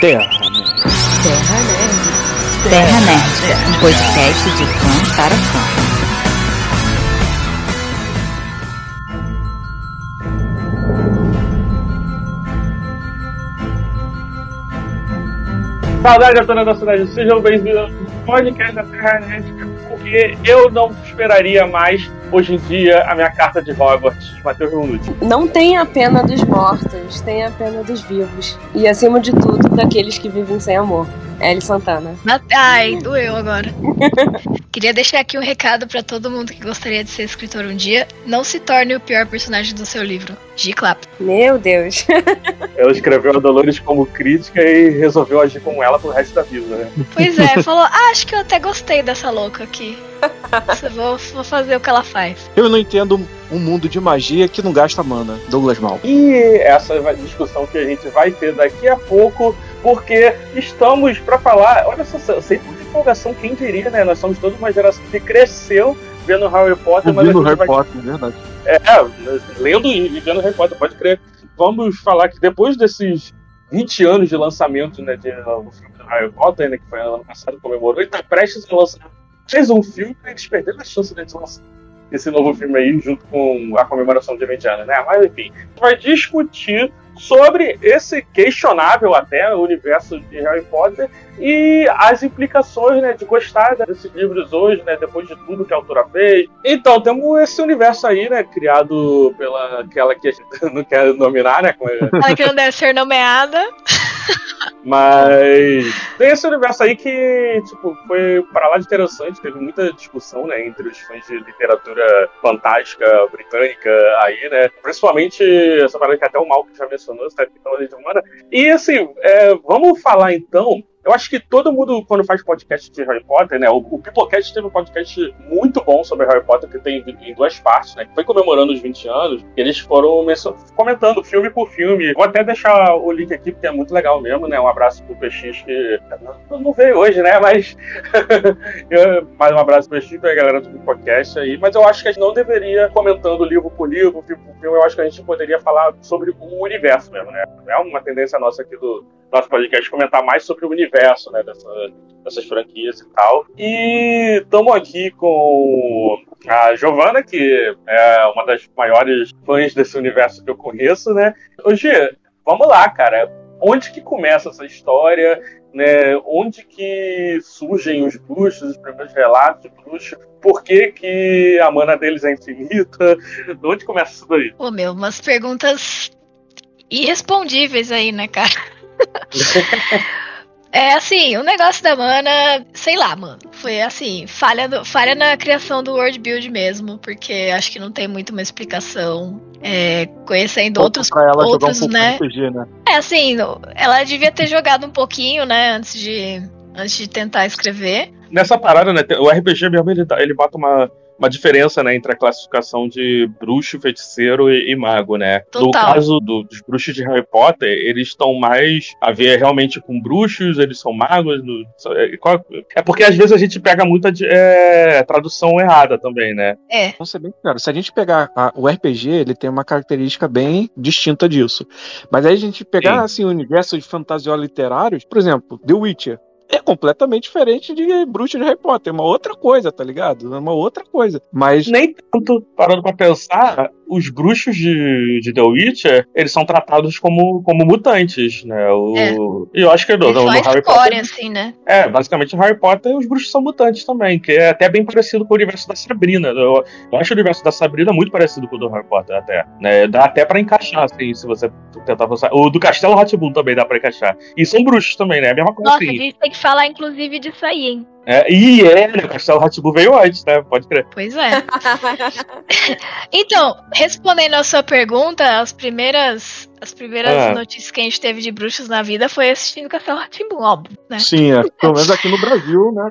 Terra Nerd. Terra Nerd. Terra Nerd, um podcast de fã para fã. Saudade a toda da cidade, sejam bem-vindos ao podcast da Terra Nerd, porque eu não esperaria mais, hoje em dia, a minha carta de Hogwarts, Matheus Minuti. Não tem a pena dos mortos, tem a pena dos vivos. E acima de tudo, daqueles que vivem sem amor. Ellie Santana. Ai, doeu agora. Queria deixar aqui um recado pra todo mundo que gostaria de ser escritor um dia. Não se torne o pior personagem do seu livro. G. Clap. Meu Deus. Ela escreveu a Dolores como crítica e resolveu agir como ela pro resto da vida, né? Pois é, falou, ah, acho que eu até gostei dessa louca aqui. Vou, vou fazer o que ela faz. Eu não entendo um mundo de magia que não gasta mana. Douglas Mal. E essa é discussão que a gente vai ter daqui a pouco, porque estamos para falar. Olha só, sempre de empolgação, quem diria, né? Nós somos toda uma geração que cresceu vendo Harry Potter, mas Vendo Harry vai Potter, é verdade. É, lendo e vendo Harry Potter, pode crer. Vamos falar que depois desses 20 anos de lançamento né, de, do filme do Harry Potter, né, que foi ano passado, comemorou, ele tá prestes a lançar mais um filme e eles perderam a chance de lançar esse novo filme aí, junto com a comemoração de 20 anos, né? Mas enfim, vai discutir sobre esse questionável até universo de Harry Potter e as implicações né, de gostar desses livros hoje, né, depois de tudo que a autora fez. Então, temos esse universo aí, né, criado pela aquela que a gente não quer nominar, né? Ela que não deve ser nomeada. Mas tem esse universo aí que, tipo, foi para lá de interessante, teve muita discussão, né, entre os fãs de literatura fantástica britânica aí, né, principalmente essa parada que até o Malcolm já mencionou, sabe, que de humana. E assim, é, vamos falar então eu acho que todo mundo, quando faz podcast de Harry Potter, né? O, o Pipocast teve um podcast muito bom sobre Harry Potter, que tem em duas partes, né? Que foi comemorando os 20 anos. Eles foram comentando filme por filme. Vou até deixar o link aqui, porque é muito legal mesmo, né? Um abraço pro PX, que não, não veio hoje, né? Mas. mais um abraço pro PX, pra galera do Pipocast aí. Mas eu acho que a gente não deveria, comentando livro por livro, filme por filme, eu acho que a gente poderia falar sobre o universo mesmo, né? É uma tendência nossa aqui do nosso podcast comentar mais sobre o universo, né, dessa, dessas franquias e tal. E estamos aqui com a Giovana, que é uma das maiores fãs desse universo que eu conheço, né? Hoje, vamos lá, cara. Onde que começa essa história? Né? Onde que surgem os bruxos, os primeiros relatos de bruxos? Por que, que a mana deles é infinita? De onde começa isso daí? Pô, meu, umas perguntas irrespondíveis aí, né, cara? É assim, o negócio da mana, sei lá, mano. Foi assim, falha, do- falha na criação do world build mesmo, porque acho que não tem muito uma explicação. É, conhecendo outros, pra ela outros, jogar um pouco né? RPG, né? É assim, no- ela devia ter jogado um pouquinho, né, antes de, antes de tentar escrever. nessa parada, né? O RPG mesmo ele, ele bota uma, uma diferença, né, entre a classificação de bruxo, feiticeiro e, e mago, né? No Total. caso do- dos bruxos de Harry Potter, eles estão mais a ver realmente com bruxos, eles são magos. no- é, qual- é porque às vezes a gente pega muita é, tradução errada também, né? É, ser bem claro, se a gente pegar a- o RPG, ele tem uma característica bem distinta disso. Mas aí a gente pegar Sim. assim o universo de fantasia literários, por exemplo, The Witcher é completamente diferente de Bruxa de Harry Potter, é uma outra coisa, tá ligado? É uma outra coisa. Mas Nem tanto, parando pra pensar, os bruxos de, de The Witcher, eles são tratados como, como mutantes, né? O, É. E eu acho que no, é no a Harry Potter assim, né? É, basicamente Harry Potter os bruxos são mutantes também, que é até bem parecido com o universo da Sabrina. Eu, eu acho o universo da Sabrina muito parecido com o do Harry Potter, até. Né? Dá até pra encaixar, assim, se você tentar pensar. O do Castelo Ratibum também dá pra encaixar. E são bruxos também, né? A mesma coisa Nossa, a assim. gente tem que falar, inclusive, disso aí, hein? É, e é, né? O Castelo Ratibum veio antes, né? Pode crer. Pois é. Então, respondendo a sua pergunta, as primeiras, as primeiras Ah. notícias que a gente teve de bruxos na vida foi assistindo Castelo Ratimbum, óbvio, né? sim, é, pelo menos aqui no Brasil, né?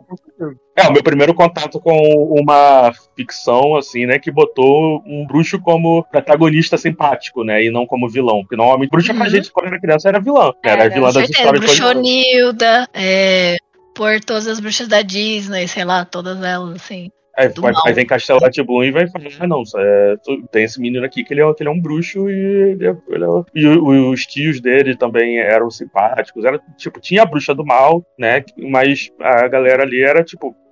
É, o meu primeiro contato com uma ficção, assim, né, que botou um bruxo como protagonista simpático, né, e não como vilão. Porque normalmente bruxa pra Uhum. gente, quando era criança, era vilã. Era, Era, vilã das certeza, histórias. Bruxonilda, é, por todas as bruxas da Disney, sei lá, todas elas, assim. Aí, Do vai, aí vem Castelo e vai falar, ah, não, é, tem esse menino aqui que ele é, que ele é um bruxo e, ele é- ele é- e os tios dele também eram simpáticos. Era, tipo, tinha a bruxa do mal, né? Mas a galera ali era, tipo, é,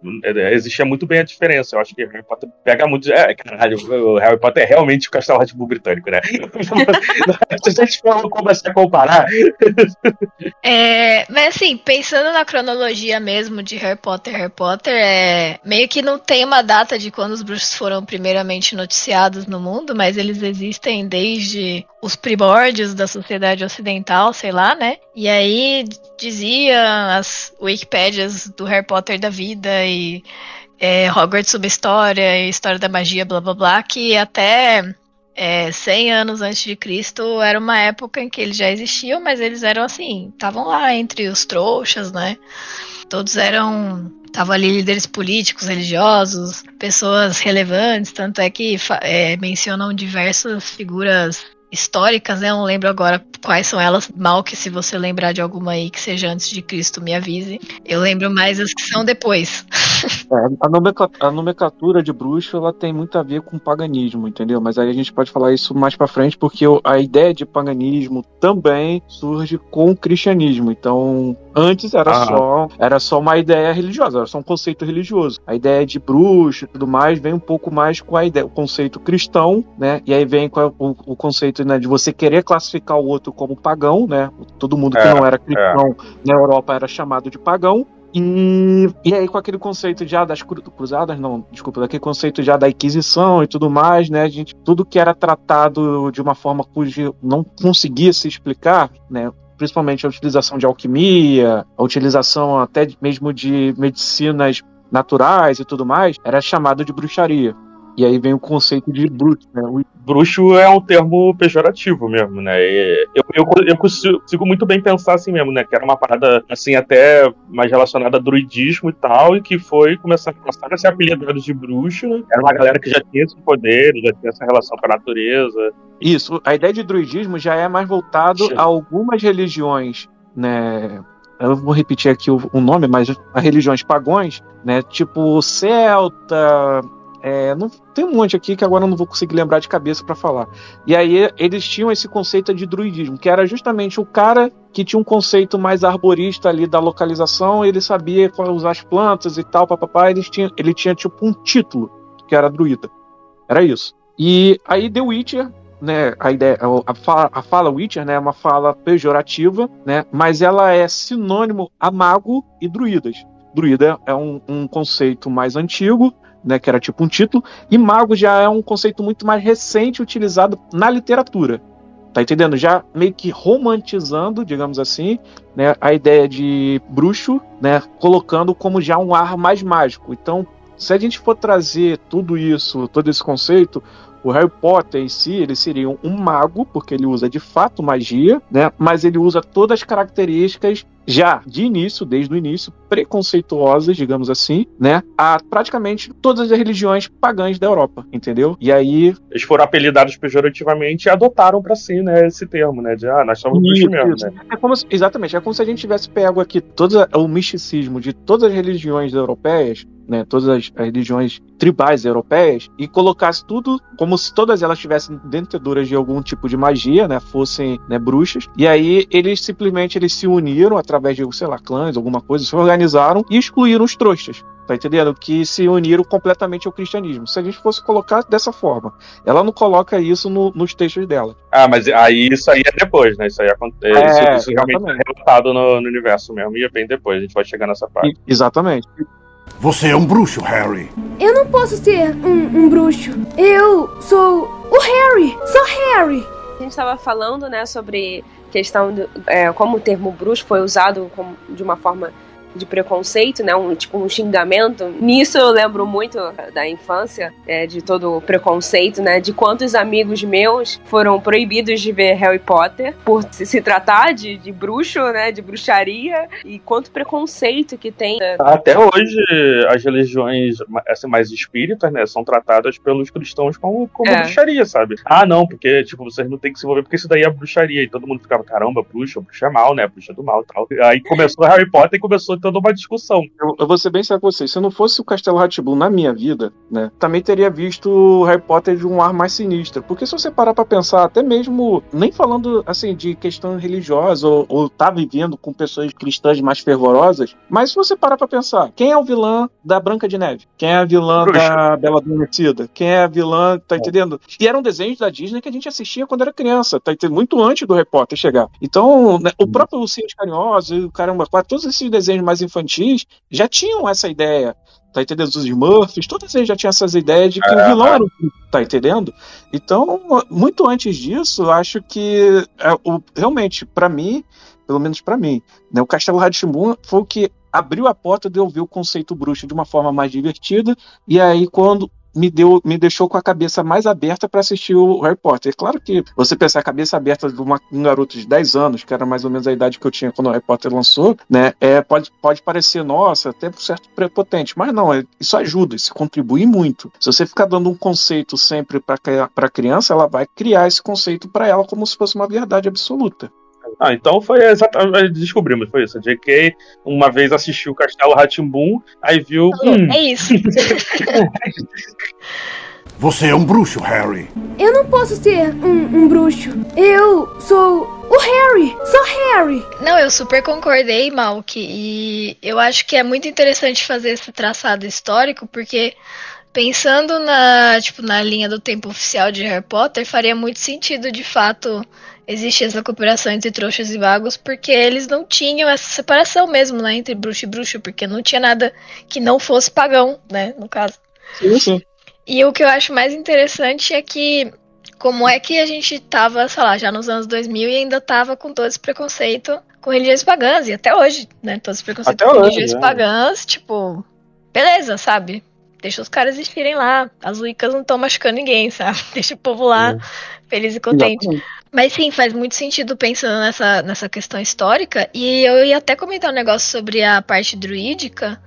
existia muito bem a diferença. Eu acho que Harry Potter pega muito. É, caralho, o Harry Potter é realmente o Castelo Bloom britânico, né? Se a gente for começar a comparar, É, mas assim, pensando na cronologia mesmo de Harry Potter, Harry Potter é meio que não tem uma data de quando os bruxos foram primeiramente noticiados no mundo, mas eles existem desde os primórdios da sociedade ocidental, sei lá, né? E aí dizia as Wikipédias do Harry Potter da vida e é, Hogwarts sobre história e história da magia, blá blá blá, que até é, 100 anos antes de Cristo era uma época em que eles já existiam, mas eles eram assim, estavam lá entre os trouxas, né? Todos eram. Estavam ali líderes políticos, religiosos, pessoas relevantes, tanto é que é, mencionam diversas figuras históricas, né? Eu não lembro agora quais são elas, mal que se você lembrar de alguma aí que seja antes de Cristo, me avise. Eu lembro mais as que são depois. É, a, nomencla- a nomenclatura de bruxo ela tem muito a ver com paganismo, entendeu? Mas aí a gente pode falar isso mais pra frente, porque a ideia de paganismo também surge com o cristianismo. Então, antes era Ah. só era só uma ideia religiosa, era só um conceito religioso. A ideia de bruxo e tudo mais vem um pouco mais com a ideia, o conceito cristão, né? E aí vem com a- o, o conceito né, de você querer classificar o outro como pagão, né? Todo mundo que É, não era cristão na Europa era chamado de pagão. E, e aí, com aquele conceito já das cru- cruzadas, não, desculpa, daquele conceito já da Inquisição e tudo mais, né? A gente, tudo que era tratado de uma forma cuja não conseguia se explicar, né? Principalmente a utilização de alquimia, a utilização até mesmo de medicinas naturais e tudo mais, era chamado de bruxaria. E aí vem o conceito de bruxo, né? O- bruxo é um termo pejorativo mesmo, né? Eu, eu, eu consigo, muito bem pensar assim mesmo, né? Que era uma parada, assim, até mais relacionada a druidismo e tal, e que foi começar a passar a ser apelidado de bruxo, né? Era uma galera que já tinha esse poder, já tinha essa relação com a natureza. Isso, a ideia de druidismo já é mais voltado Sim. a algumas religiões, né? Eu vou repetir aqui o, o nome, mas as religiões pagões, né? Tipo celta, é, não, tem um monte aqui que agora eu não vou conseguir lembrar de cabeça para falar. E aí eles tinham esse conceito de druidismo, que era justamente o cara que tinha um conceito mais arborista ali da localização, ele sabia qual usar as plantas e tal, papapá, ele tinha, ele tinha tipo um título, que era druida. Era isso. E aí The Witcher né, a ideia, a fala, a fala Witcher, né, é uma fala pejorativa, né, mas ela é sinônimo a mago e druidas. Druida é um, um conceito mais antigo, né, que era tipo um título, e mago já é um conceito muito mais recente utilizado na literatura. Tá entendendo? Já meio que romantizando, digamos assim, né, a ideia de bruxo, né, colocando como já um ar mais mágico. Então, se a gente for trazer tudo isso, todo esse conceito, o Harry Potter em si, ele seria um mago, porque ele usa de fato magia, né? Mas ele usa todas as características já de início, desde o início, preconceituosas, digamos assim, né? A praticamente todas as religiões pagãs da Europa, entendeu? E aí. Eles foram apelidados pejorativamente e adotaram pra si, né, esse termo, né? De, ah, nós somos bruxos Isso, mesmo, isso. né? É como se- exatamente, é como se a gente tivesse pego aqui todo o misticismo de todas as religiões europeias, né, todas as, as religiões tribais europeias, e colocasse tudo como se todas elas tivessem detentoras de algum tipo de magia, né, fossem né, bruxas, e aí eles simplesmente eles se uniram através de, sei lá, clãs, alguma coisa, se organizaram e excluíram os trouxas. Tá entendendo? Que se uniram completamente ao cristianismo. Se a gente fosse colocar dessa forma, ela não coloca isso no- nos textos dela. Ah, mas aí isso aí é depois, né? Isso aí acontece. É, isso, isso realmente é relatado no, no universo mesmo, e é bem depois, a gente vai chegar nessa parte. E- exatamente. Você é um bruxo, Harry. Eu não posso ser um, um bruxo. Eu sou o Harry. Sou Harry. A gente estava falando, né, sobre questão do, é, como o termo bruxo foi usado como, de uma forma de preconceito, né, um tipo um xingamento. Nisso eu lembro muito da infância, é, de todo o preconceito, né, de quantos amigos meus foram proibidos de ver Harry Potter por se, tratar de, de bruxo, né, de bruxaria e quanto preconceito que tem. né. Até hoje, as religiões assim, mais espíritas, né, são tratadas pelos cristãos como, como É. bruxaria, sabe? Ah, não, porque, tipo, vocês não têm que se envolver, porque isso daí é bruxaria. E todo mundo ficava, caramba, bruxa, bruxa é mal, né? Bruxa é do mal e tal. Aí começou Harry Potter e começou toda uma discussão. Eu, eu vou ser bem sério com vocês. Se não fosse o Castelo Ratibum na minha vida, né, também teria visto o Harry Potter de um ar mais sinistro. Porque se você parar pra pensar, até mesmo, nem falando assim de questão religiosa ou, ou tá vivendo com pessoas cristãs mais fervorosas, mas se você parar pra pensar, quem é o vilã da Branca de Neve? Quem é a vilã Bruxa. da Bela Adormecida? Quem é a vilã, tá entendendo? E eram desenhos da Disney que a gente assistia quando era criança, tá entendendo? Muito antes do Harry Potter chegar. Então, né, o próprio Carinhosos e o Caramba 4, todos esses desenhos mais infantis já tinham essa ideia. Tá entendendo? Os Smurfs, todos eles já tinham essas ideias de que o É, vilão era o tá entendendo? Então, muito antes disso, eu acho que é, o- realmente, pra mim, pelo menos pra mim, né, o Castelo Ratimbun foi o que abriu a porta de eu ver o conceito bruxo de uma forma mais divertida, e aí quando me deu, me deixou com a cabeça mais aberta para assistir o Harry Potter. Claro que você pensar a cabeça aberta de uma- um garoto de 10 anos, que era mais ou menos a idade que eu tinha quando o Harry Potter lançou, né, é, pode, pode parecer, nossa, até um certo prepotente, mas não, é- isso ajuda, isso contribui muito. Se você ficar dando um conceito sempre para criança, ela vai criar esse conceito para ela como se fosse uma verdade absoluta. Ah, então foi exatamente. Descobrimos, foi isso. A JK uma vez assistiu o Castelo Ratimbum, aí viu. Hum, É isso. Você é um bruxo, Harry. Eu não posso ser um, um bruxo. Eu sou o Harry. Sou Harry. Não, eu super concordei, Malk, e eu acho que é muito interessante fazer esse traçado histórico, porque pensando na, tipo, na linha do tempo oficial de Harry Potter, faria muito sentido, de fato, existir essa cooperação entre trouxas e magos, porque eles não tinham essa separação mesmo, né, entre bruxo e bruxo, porque não tinha nada que não fosse pagão, né, no caso. Sim, sim. E o que eu acho mais interessante é que como é que a gente tava, sei lá, já nos anos 2000 e ainda tava com todo esse preconceito com religiões pagãs, e até hoje, né? Todos os preconceitos Até com hoje, religiões né? pagãs, tipo, beleza, sabe? Deixa os caras existirem lá. As Wiccas não estão machucando ninguém, sabe? Deixa o povo lá feliz e contente. Exatamente. Mas sim, faz muito sentido pensando nessa, nessa questão histórica. E eu ia até comentar um negócio sobre a parte druídica,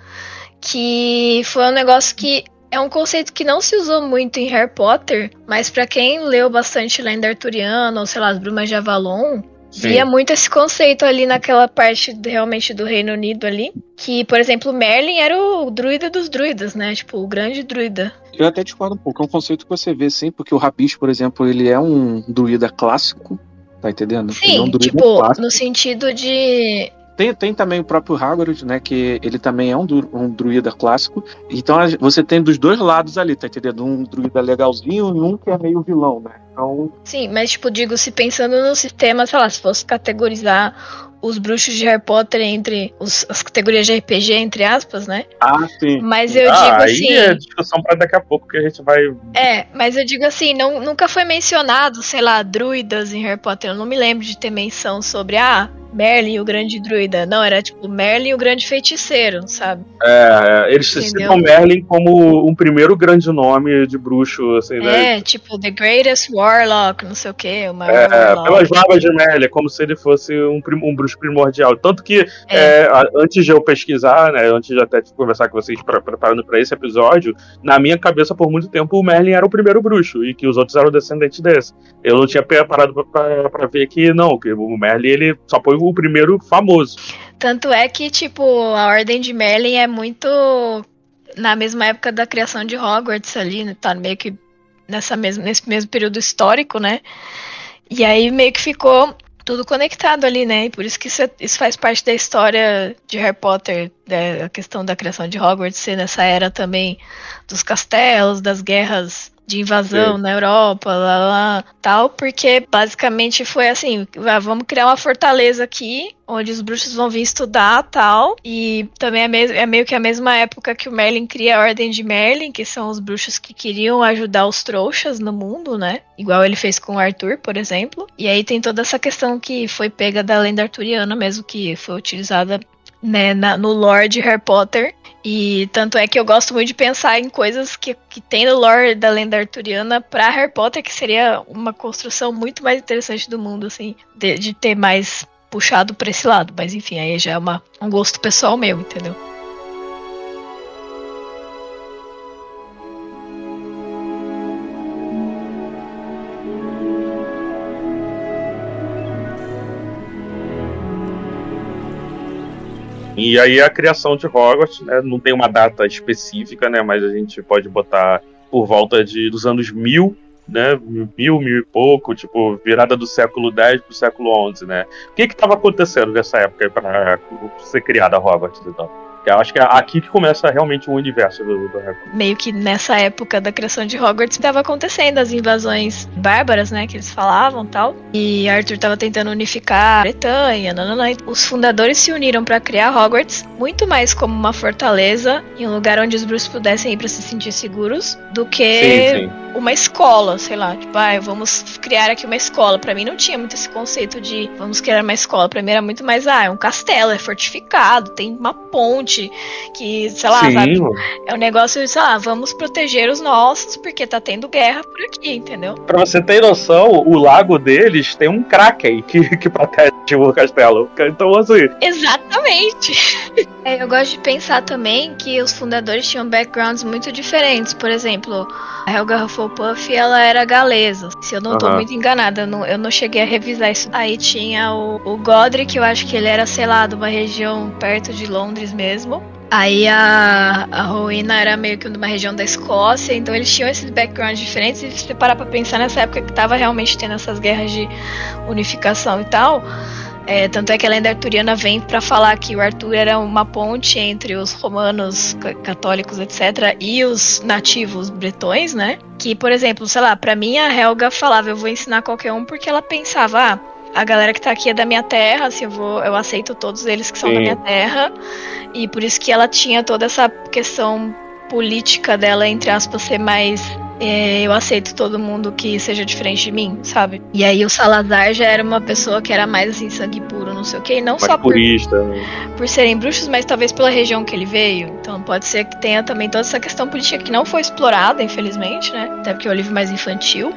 que foi um negócio que é um conceito que não se usou muito em Harry Potter, mas pra quem leu bastante Lenda Arturiana, ou sei lá, as Brumas de Avalon. Via muito esse conceito ali naquela parte realmente do Reino Unido ali. Que, por exemplo, Merlin era o druida dos druidas, né? Tipo, o grande druida. Eu até discordo um pouco. É um conceito que você vê sim, porque o Rabicho, por exemplo, ele é um druida clássico. Tá entendendo? ele é um Sim, druida tipo, clássico. no sentido de. Tem, tem também o próprio Hagrid, né? Que ele também é um, um druida clássico. Então você tem dos dois lados ali, tá entendendo? Um druida legalzinho e um que é meio vilão, né? Então, Sim, mas tipo, digo, se pensando no sistema, sei lá, se fosse categorizar os bruxos de Harry Potter entre os- as categorias de RPG, entre aspas, né? ah, sim. Mas eu ah, digo aí assim. é discussão pra daqui a pouco que a gente vai. É, mas eu digo assim, não, nunca foi mencionado, sei lá, druidas em Harry Potter. Eu não me lembro de ter menção sobre, ah, Merlin, o grande druida. Não, era tipo Merlin, o grande feiticeiro, sabe? É, eles Entendeu? citam Merlin como um primeiro grande nome de bruxo, assim, né? É, tipo, The Greatest Warlock, não sei o que, o maior É, Warlock. pelas barbas de Merlin, é como se ele fosse um, prim- um bruxo primordial. Tanto que, É. é, antes de eu pesquisar, né, antes de até conversar com vocês pra- preparando pra esse episódio, na minha cabeça, por muito tempo, o Merlin era o primeiro bruxo e que os outros eram descendentes desse. Eu não tinha parado pra ver que não, que o Merlin ele só o primeiro famoso. Tanto é que, tipo, a Ordem de Merlin é muito na mesma época da criação de Hogwarts ali, né? tá meio que nessa mesma, nesse mesmo período histórico, né? E aí meio que ficou tudo conectado ali, né? E por isso que isso, é- isso faz parte da história de Harry Potter, né? a questão da criação de Hogwarts ser nessa era também dos castelos, das guerras de invasão Sim. na Europa, lá, lá, tal, porque basicamente foi assim, "Ah, vamos criar uma fortaleza aqui, onde os bruxos vão vir estudar, tal, e também é, mes- é meio que a mesma época que o Merlin cria a Ordem de Merlin, que são os bruxos que queriam ajudar os trouxas no mundo, né, igual ele fez com o Arthur, por exemplo, e aí tem toda essa questão que foi pega da lenda arturiana mesmo, que foi utilizada né, na- no lore de Harry Potter. E tanto é que eu gosto muito de pensar em coisas que, que tem no lore da lenda arturiana pra Harry Potter, que seria uma construção muito mais interessante do mundo, assim, de, de ter mais puxado pra esse lado. Mas enfim, aí já é uma, um gosto pessoal meu, entendeu? E aí a criação de Hogwarts, né, não tem uma data específica, né, mas a gente pode botar por volta de, dos anos mil, né, mil, mil e pouco, tipo, virada do século X pro século XI, né. O que que estava acontecendo nessa época para ser criada Hogwarts e tal? Eu acho que é aqui que começa realmente o universo do, do Harry Potter. Meio que nessa época da criação de Hogwarts estava acontecendo as invasões bárbaras, né? Que eles falavam tal. E Arthur estava tentando unificar a Bretanha. Os fundadores se uniram para criar Hogwarts muito mais como uma fortaleza e um lugar onde os bruxos pudessem ir para se sentir seguros do que Sim, sim. uma escola, sei lá, tipo, ah, vamos criar aqui uma escola. Pra mim não tinha muito esse conceito de vamos criar uma escola. Pra mim era muito mais, ah, é um castelo, é fortificado, tem uma ponte que, sei lá, Sim, sabe? É um negócio, sei lá, vamos proteger os nossos porque tá tendo guerra por aqui, entendeu? Pra você ter noção, o lago deles tem um Kraken que, que protege o castelo. Então, assim, Exatamente. É, eu gosto de pensar também que os fundadores tinham backgrounds muito diferentes. Por exemplo, a Helga Hufflepuff, ela era galesa. Se eu não tô Aham. muito enganada, eu não, eu não cheguei a revisar isso. Aí tinha o, o Godric, eu acho que ele era, sei lá, de uma região perto de Londres mesmo. Aí a, a Rowena era meio que uma região da Escócia, então eles tinham esses backgrounds diferentes. E se você parar pra pensar nessa época que tava realmente tendo essas guerras de unificação e tal, é, tanto é que a lenda arturiana vem pra falar que o Arthur era uma ponte entre os romanos ca- católicos, etc., e os nativos bretões, né? Que, por exemplo, sei lá, pra mim a Helga falava, eu vou ensinar qualquer um, porque ela pensava, ah, a galera que tá aqui é da minha terra, assim, eu vou, eu aceito todos eles que são da Sim. minha terra. E por isso que ela tinha toda essa questão política dela, entre aspas, ser mais. é, eu aceito todo mundo que seja diferente de mim, sabe? E aí o Salazar já era uma pessoa que era mais assim, sangue puro, não sei o quê. E não mais só por, purista. né? por serem bruxos, mas talvez pela região que ele veio. Então pode ser que tenha também toda essa questão política que não foi explorada, infelizmente, né? Até porque é o livro mais infantil.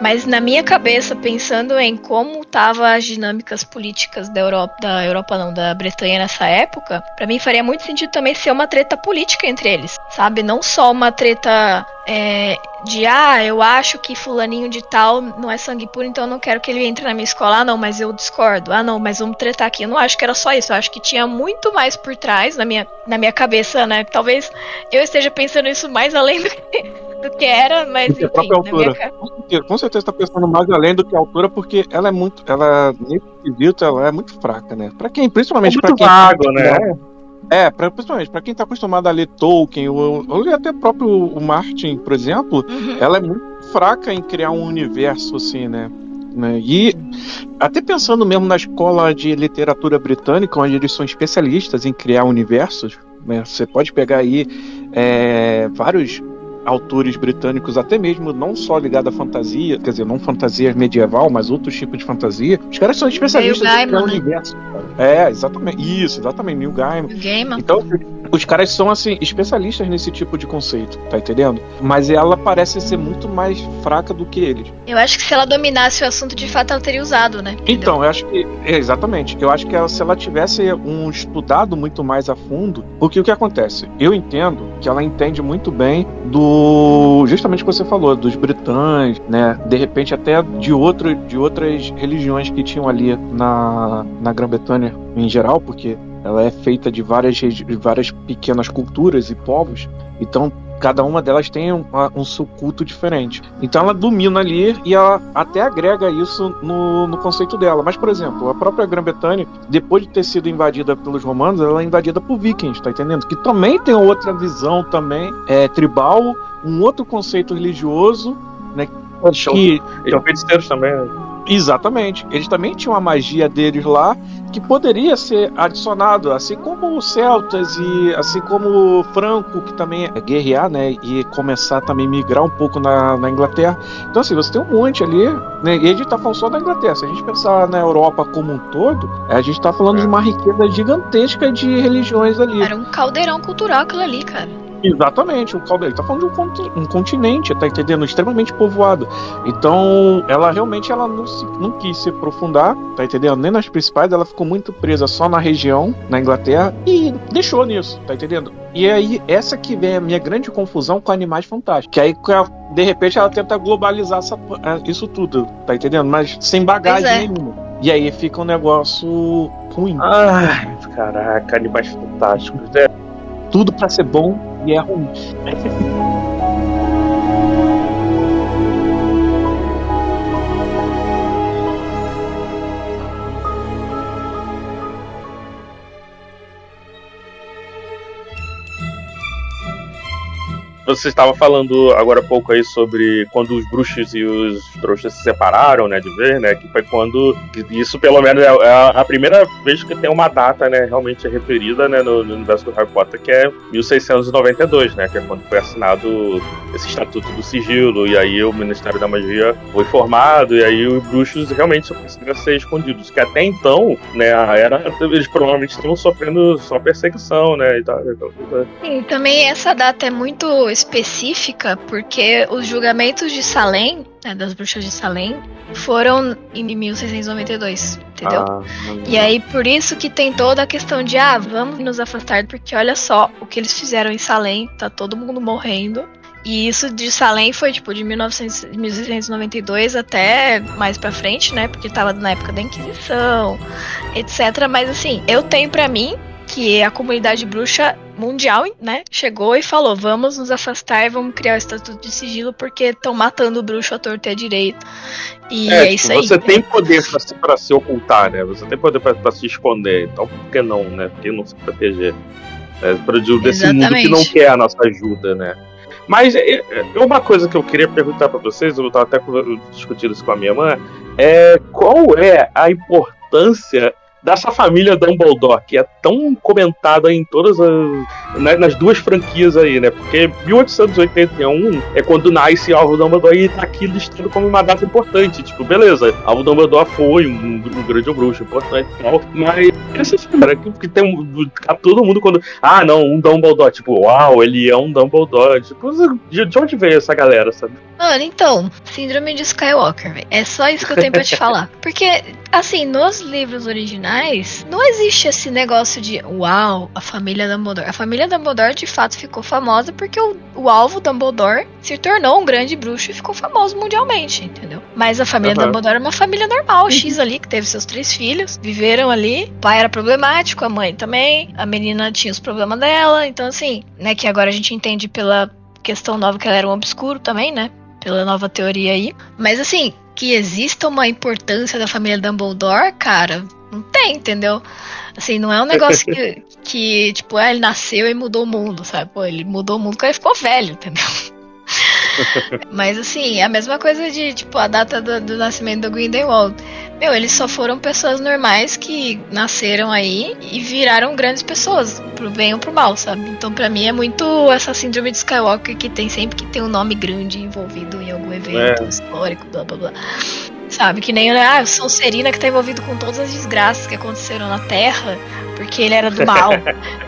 Mas na minha cabeça, pensando em como estavam as dinâmicas políticas da Europa, da Europa não, da Bretanha nessa época, pra mim faria muito sentido também ser uma treta política entre eles, sabe? Não só uma treta é, de ah, eu acho que fulaninho de tal não é sangue puro, então eu não quero que ele entre na minha escola. Ah, não, mas eu discordo. Ah, não, mas vamos tretar aqui. Eu não acho que era só isso. Eu acho que tinha muito mais por trás na minha, na minha cabeça, né? Talvez eu esteja pensando isso mais além do que, do que era, mas Do que a enfim, própria minha altura. ca- Com certeza- Com certeza tá pensando mais além do que a altura, porque ela é muito. Ela, nesse quesito, ela é muito fraca, né? Pra quem, principalmente É pra muito quem. vago, né? É, pra, principalmente pra quem tá acostumado a ler Tolkien, ou, ou até próprio o Martin, por exemplo, Uhum. ela é muito fraca em criar um universo assim, né? Né? E até pensando mesmo na escola de literatura britânica, onde eles são especialistas em criar universos, né? Você pode pegar aí é, vários autores britânicos, até mesmo não só ligado à fantasia, quer dizer, não fantasia medieval, mas outros tipos de fantasia. Os caras são especialistas Neil em criar Gaiman, né? universo. cara. É, exatamente. Isso, exatamente, Neil Gaiman. Gaiman. Então, os caras são, assim, especialistas nesse tipo de conceito, tá entendendo? Mas ela parece ser muito mais fraca do que eles. Eu acho que se ela dominasse o assunto, de fato, ela teria usado, né? Entendeu? Então, eu acho que. é, exatamente. Eu acho que ela- se ela tivesse um estudado muito mais a fundo, porque o que acontece? Eu entendo que ela entende muito bem do. Justamente o que você falou, dos britãs, né? De repente até de, outro, de outras religiões que tinham ali na, na Grã-Bretanha em geral, porque ela é feita de várias, de várias pequenas culturas e povos. Então, cada uma delas tem um, um seu culto diferente. Então ela domina ali e ela até agrega isso no, no conceito dela. Mas, por exemplo, a própria Grã-Bretanha, depois de ter sido invadida pelos romanos, ela é invadida por vikings, tá entendendo? Que também tem outra visão também é, tribal, um outro conceito religioso, né? Show. Que, Eles são feiticeiros também, né? Exatamente. Eles também tinham a magia deles lá que poderia ser adicionado, assim como os celtas e assim como o Franco, que também é guerrear, né? E começar também a migrar um pouco na, na Inglaterra. Então, assim, você tem um monte ali, né? E a gente tá falando só da Inglaterra. Se a gente pensar na Europa como um todo, a gente tá falando É. de uma riqueza gigantesca de religiões ali. Era um caldeirão cultural aquilo ali, cara. Exatamente, o caldeirão. Ele tá falando de um, conti- um continente, tá entendendo? Extremamente povoado. Então, ela realmente ela não, se- não quis se aprofundar, tá entendendo? Nem nas principais, ela ficou muito presa só na região, na Inglaterra, e deixou nisso, tá entendendo? E aí, essa que vem a minha grande confusão com Animais Fantásticos. Que aí, de repente, ela tenta globalizar essa- eh, isso tudo, tá entendendo? Mas sem bagagem é. nenhuma. E aí fica um negócio ruim. Ai, Caraca, animais fantásticos. É, Tudo pra ser bom e é ruim. Você estava falando agora há pouco aí sobre quando os bruxos e os trouxas se separaram, né, de vez, né, que foi quando, isso pelo menos é é a primeira vez que tem uma data, né, realmente referida, né, no, no universo do Harry Potter, que é 1692, né, que é quando foi assinado esse Estatuto do Sigilo, e aí o Ministério da Magia foi formado, e aí os bruxos realmente só conseguiram ser escondidos, que até então, né, era, eles provavelmente estavam sofrendo só perseguição, né, e tal, e tal, e tal. Sim, também essa data é muito específica porque os julgamentos de Salem, né, das bruxas de Salem, foram em 1692, entendeu? Ah, E aí, por isso que tem toda a questão de, ah, vamos nos afastar, porque olha só o que eles fizeram em Salem, tá todo mundo morrendo. E isso de Salem foi, tipo, de 1900, 1692 até mais pra frente, né? Porque tava na época da Inquisição, etc. Mas, assim, eu tenho pra mim que a comunidade bruxa mundial, né, chegou e falou: vamos nos afastar e vamos criar o estatuto de sigilo porque estão matando o bruxo à torta e à direita. E é, É, isso tipo, aí. Você tem poder pra se, pra se ocultar, né? Você tem poder pra, pra se esconder. Então por que não, né? Por que não se proteger? É, de- desse mundo que não quer a nossa ajuda, né? Mas é, é uma coisa que eu queria perguntar pra vocês, eu tava até discutindo isso com a minha irmã, é qual é a importância dessa família Dumbledore, que é tão comentada em todas as. né, nas duas franquias aí, né? Porque 1881 é quando nasce Alvo Dumbledore e tá aqui listado como uma data importante. Tipo, beleza, Alvo Dumbledore foi um, um grande bruxo importante e tal, mas esse cara que, que tem um. tá todo mundo quando. Ah, não, um Dumbledore. Tipo, uau, ele é um Dumbledore. Tipo, de, de onde veio essa galera, sabe? Mano, então, síndrome de Skywalker, velho. É só isso que eu tenho pra te falar. Porque, assim, nos livros originais, não existe esse negócio de uau, a família Dumbledore. A família Dumbledore de fato ficou famosa porque o, o alvo Dumbledore se tornou um grande bruxo e ficou famoso mundialmente, entendeu? Mas a família Aham. Dumbledore é uma família normal, X ali, que teve seus três filhos, viveram ali. O pai era problemático, a mãe também. A menina tinha os problemas dela. Então, assim, né, que agora a gente entende pela questão nova que ela era um obscuro também, né? Pela nova teoria aí. Mas assim, que exista uma importância da família Dumbledore, cara, não tem, entendeu? Assim, não é um negócio que, que tipo, ah, ele nasceu e mudou o mundo, sabe? Pô, ele mudou o mundo quando ele ficou velho, entendeu? Mas assim, é a mesma coisa de, tipo, a data do, do nascimento do Grindelwald. Meu, eles só foram pessoas normais que nasceram aí e viraram grandes pessoas, pro bem ou pro mal, sabe? Então, pra mim, é muito essa síndrome de Skywalker que tem sempre que tem um nome grande envolvido em algum evento É. histórico, blá blá blá. Sabe? Que nem ah, o Sonserina que tá envolvido com todas as desgraças que aconteceram na Terra, porque ele era do mal,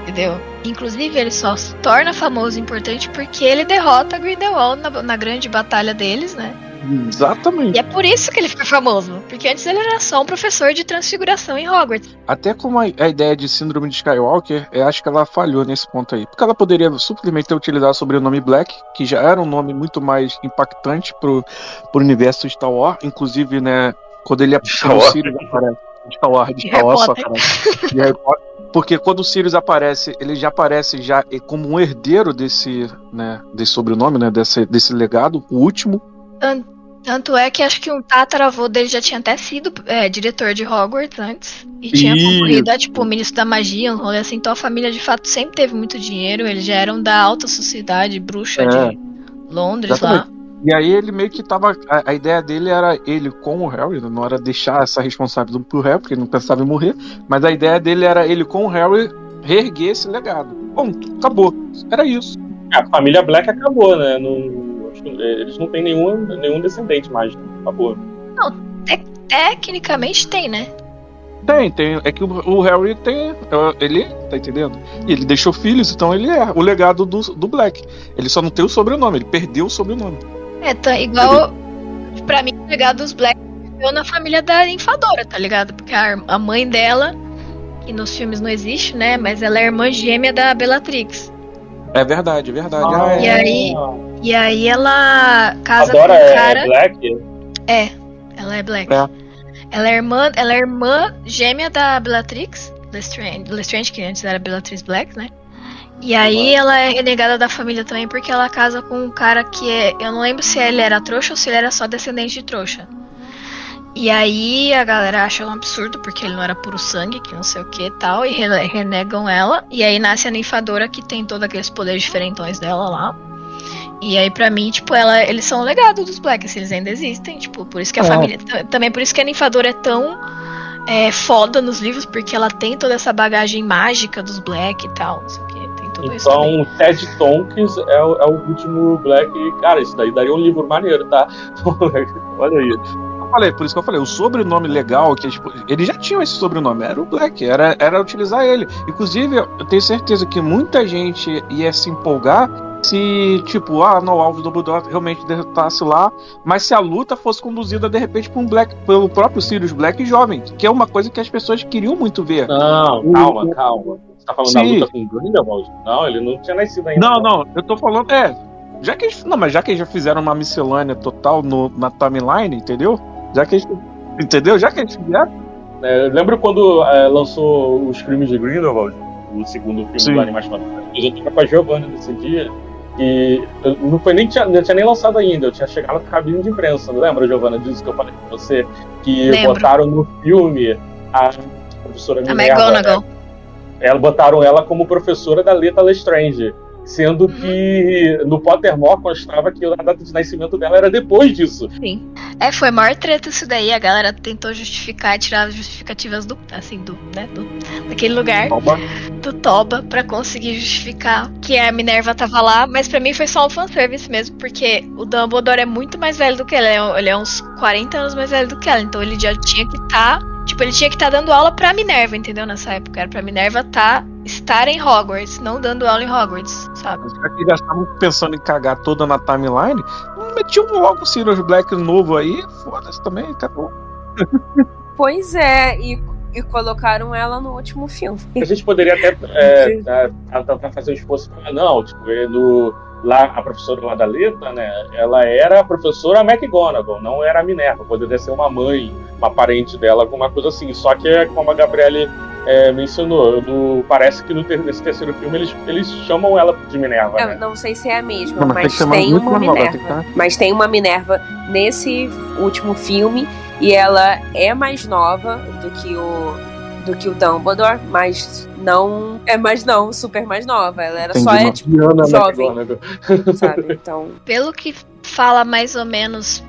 entendeu? Inclusive, ele só se torna famoso e importante porque ele derrota Grindelwald na, na grande batalha deles, né? Exatamente. E é por isso que ele foi famoso. Porque antes ele era só um professor de transfiguração em Hogwarts. Até como a, a ideia de síndrome de Skywalker, eu acho que ela falhou nesse ponto aí. Porque ela poderia simplesmente ter utilizado o sobrenome Black, que já era um nome muito mais impactante pro, pro universo de Star Wars. Inclusive, né, quando ele o Wars. Sirius aparece. Star Wars, de Star Wars, só. De Harry Potter. Porque quando o Sirius aparece, ele já aparece já como um herdeiro desse, né, desse sobrenome, né, desse, desse legado, o último. Tanto é que acho que um tataravô dele já tinha até sido é, diretor de Hogwarts antes. E tinha Isso. concorrido a, tipo, ministro da magia, um rolê assim. Então a família de fato sempre teve muito dinheiro. Eles já eram da alta sociedade bruxa É. de Londres Exatamente. lá. E aí ele meio que tava. A, a ideia dele era ele com o Harry, não era deixar essa responsabilidade pro Harry, porque ele não pensava em morrer. Mas a ideia dele era ele com o Harry reerguer esse legado. Ponto. Acabou. Era isso. A família Black acabou, né? Não, eles não têm nenhum, nenhum descendente mais. né? Acabou. Tecnicamente tem, né? Tem, tem. É que o, o Harry tem. é, Ele, tá entendendo? E ele deixou filhos, então ele é o legado do, do Black. Ele só não tem o sobrenome, ele perdeu o sobrenome. É, tá igual. Pra mim, o legado dos Black eu na família da Infadora, tá ligado? Porque a, a mãe dela, que nos filmes não existe, né? Mas ela é irmã gêmea da Bellatrix. É verdade, é verdade. Ah, é. E aí, e aí ela casa Adora com um é, cara. Black? Ela é Black. É. Ela é irmã, ela é irmã gêmea da Bellatrix, Lestrange, Lestrange, que antes era Bellatrix Black, né? E aí ela é renegada da família também porque ela casa com um cara que é. Eu não lembro se ele era trouxa ou se ele era só descendente de trouxa. E aí a galera acha um absurdo porque ele não era puro sangue, que não sei o que e tal, e rene- renegam ela. E aí nasce a ninfadora que tem todos aqueles poderes diferentões dela lá. E aí, pra mim, tipo, ela, eles são o legado dos Black, assim, eles ainda existem, tipo, por isso que a É. família. Também por isso que a ninfadora é tão é, foda nos livros, porque ela tem toda essa bagagem mágica dos Black e tal, não sei o que, tem tudo isso também. Então, Ted Tonks é, o- é o último Black. Cara, isso daí daria um livro maneiro, tá? Olha aí. Eu falei, por isso que eu falei, o sobrenome legal, que tipo, eles já tinham esse sobrenome, era o Black, era, era utilizar ele. Inclusive, eu tenho certeza que muita gente ia se empolgar se, tipo, ah, não, o Alvo Dumbledore realmente derrotasse lá, mas se a luta fosse conduzida, de repente, por um Black, pelo próprio Sirius Black jovem, que é uma coisa que as pessoas queriam muito ver. Não, calma, calma. Você tá falando da Sim. luta com o Grindelwald? Não, ele não tinha nascido ainda. Não, não, eu tô falando, é, já que eles, não, mas já que eles já fizeram uma miscelânea total no, na timeline, entendeu? Já que eles, entendeu? Já que eles fizeram, É, eu lembro quando é, lançou Os Crimes de Grindelwald, o segundo filme Sim. do Animais Fantásticos. Eu tava com a Giovanna nesse dia e não foi nem tinha, não tinha nem lançado ainda, eu tinha chegado na cabine de imprensa, não lembra, Giovanna, disso que eu falei com você? Que Lembro. botaram no filme a professora A Minerva, McGonagall. né? Ela botaram ela como professora da Leta Lestrange. Sendo Uhum. que no Pottermore constava que a data de nascimento dela era depois disso. Sim. É, foi a maior treta isso daí. A galera tentou justificar, tirar as justificativas do, assim, do, né, do, daquele lugar, Oba. do Toba, pra conseguir justificar que a Minerva tava lá. Mas pra mim foi só um fanservice mesmo, porque o Dumbledore é muito mais velho do que ela. Ele é, ele é uns 40 anos mais velho do que ela. Então ele já tinha que estar. tipo, ele tinha que estar dando aula pra Minerva, entendeu? Nessa época. Era pra Minerva tá, estar em Hogwarts, não dando aula em Hogwarts, sabe? já que já estavam pensando em cagar toda na timeline, metiam logo o Sirius Black novo aí, foda-se também, acabou. Pois é, e, e colocaram ela no último filme. A gente poderia até é, tá- tentar fazer um esforço para não, tipo, no, lá a professora lá da Leta, né? Ela era a professora McGonagall, não era a Minerva. Poderia ser uma mãe, uma parente dela, alguma coisa assim. Só que, como a Gabriele é, mencionou, no- parece que no ter- nesse terceiro filme eles, eles chamam ela de Minerva. Eu né? não sei se é a mesma, Não, mas tem mas tem uma Minerva. tem tá- Mas tem uma Minerva nesse último filme e ela é mais nova do que o do que o Dumbledore, mas não é mais não, super mais nova. Ela era só Entendi, é não. tipo, Diana jovem. McGonagall. sabe? Então, Pelo que fala mais ou menos.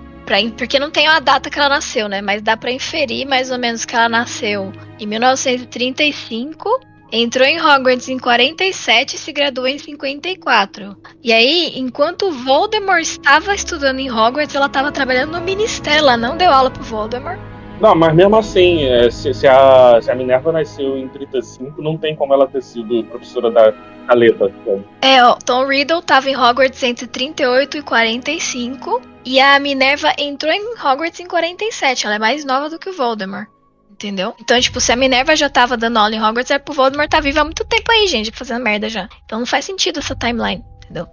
Porque não tem a data que ela nasceu, né? Mas dá pra inferir mais ou menos que ela nasceu em 1935, entrou em Hogwarts em 47 e se graduou em 54. E aí, enquanto o Voldemort estava estudando em Hogwarts, ela estava trabalhando no ministério. Ela não deu aula pro Voldemort. Não, mas mesmo assim, é, se, se a, se a Minerva nasceu em 35, não tem como ela ter sido professora da, da Leta. sabe? É, ó, Tom Riddle estava em Hogwarts entre 38 e 45. E a Minerva entrou em Hogwarts em 47. Ela é mais nova do que o Voldemort. Entendeu? Então, tipo, se a Minerva já tava dando aula em Hogwarts, é pro Voldemort tá vivo há muito tempo aí, gente, fazendo merda já. Então não faz sentido essa timeline, entendeu?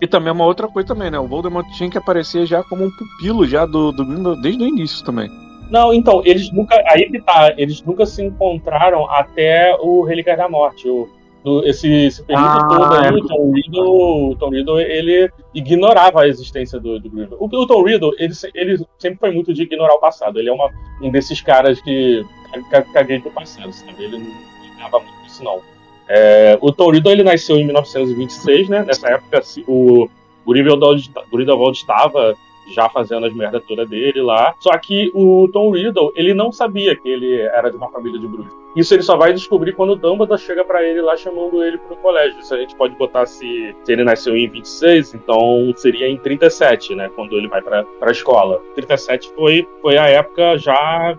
E também uma outra coisa também, né? O Voldemort tinha que aparecer já como um pupilo já do, do desde o início também. Não, então, eles nunca. Aí que tá, eles nunca se encontraram até o Relíquia da Morte. O, do- esse, esse período Ah, todo aí, é. o Tom Riddle, o Tom Riddle, ele ignorava a existência do, do. O, o Tom Riddle, ele, ele sempre foi muito de ignorar o passado. Ele é uma, um desses caras que ca- caguei pro passado, sabe? Ele não ligava muito isso, não. É, o Tom Riddle, ele nasceu em 1926, né? Nessa época, o Grindelwald, Grindelwald estava já fazendo as merdas todas dele lá. Só que o Tom Riddle, ele não sabia que ele era de uma família de bruxos. Isso ele só vai descobrir quando o Dumbledore chega pra ele lá chamando ele pro colégio. Isso a gente pode botar se, se ele nasceu em 26, então seria em 37, né? Quando ele vai pra, pra escola. 37 foi, foi a época já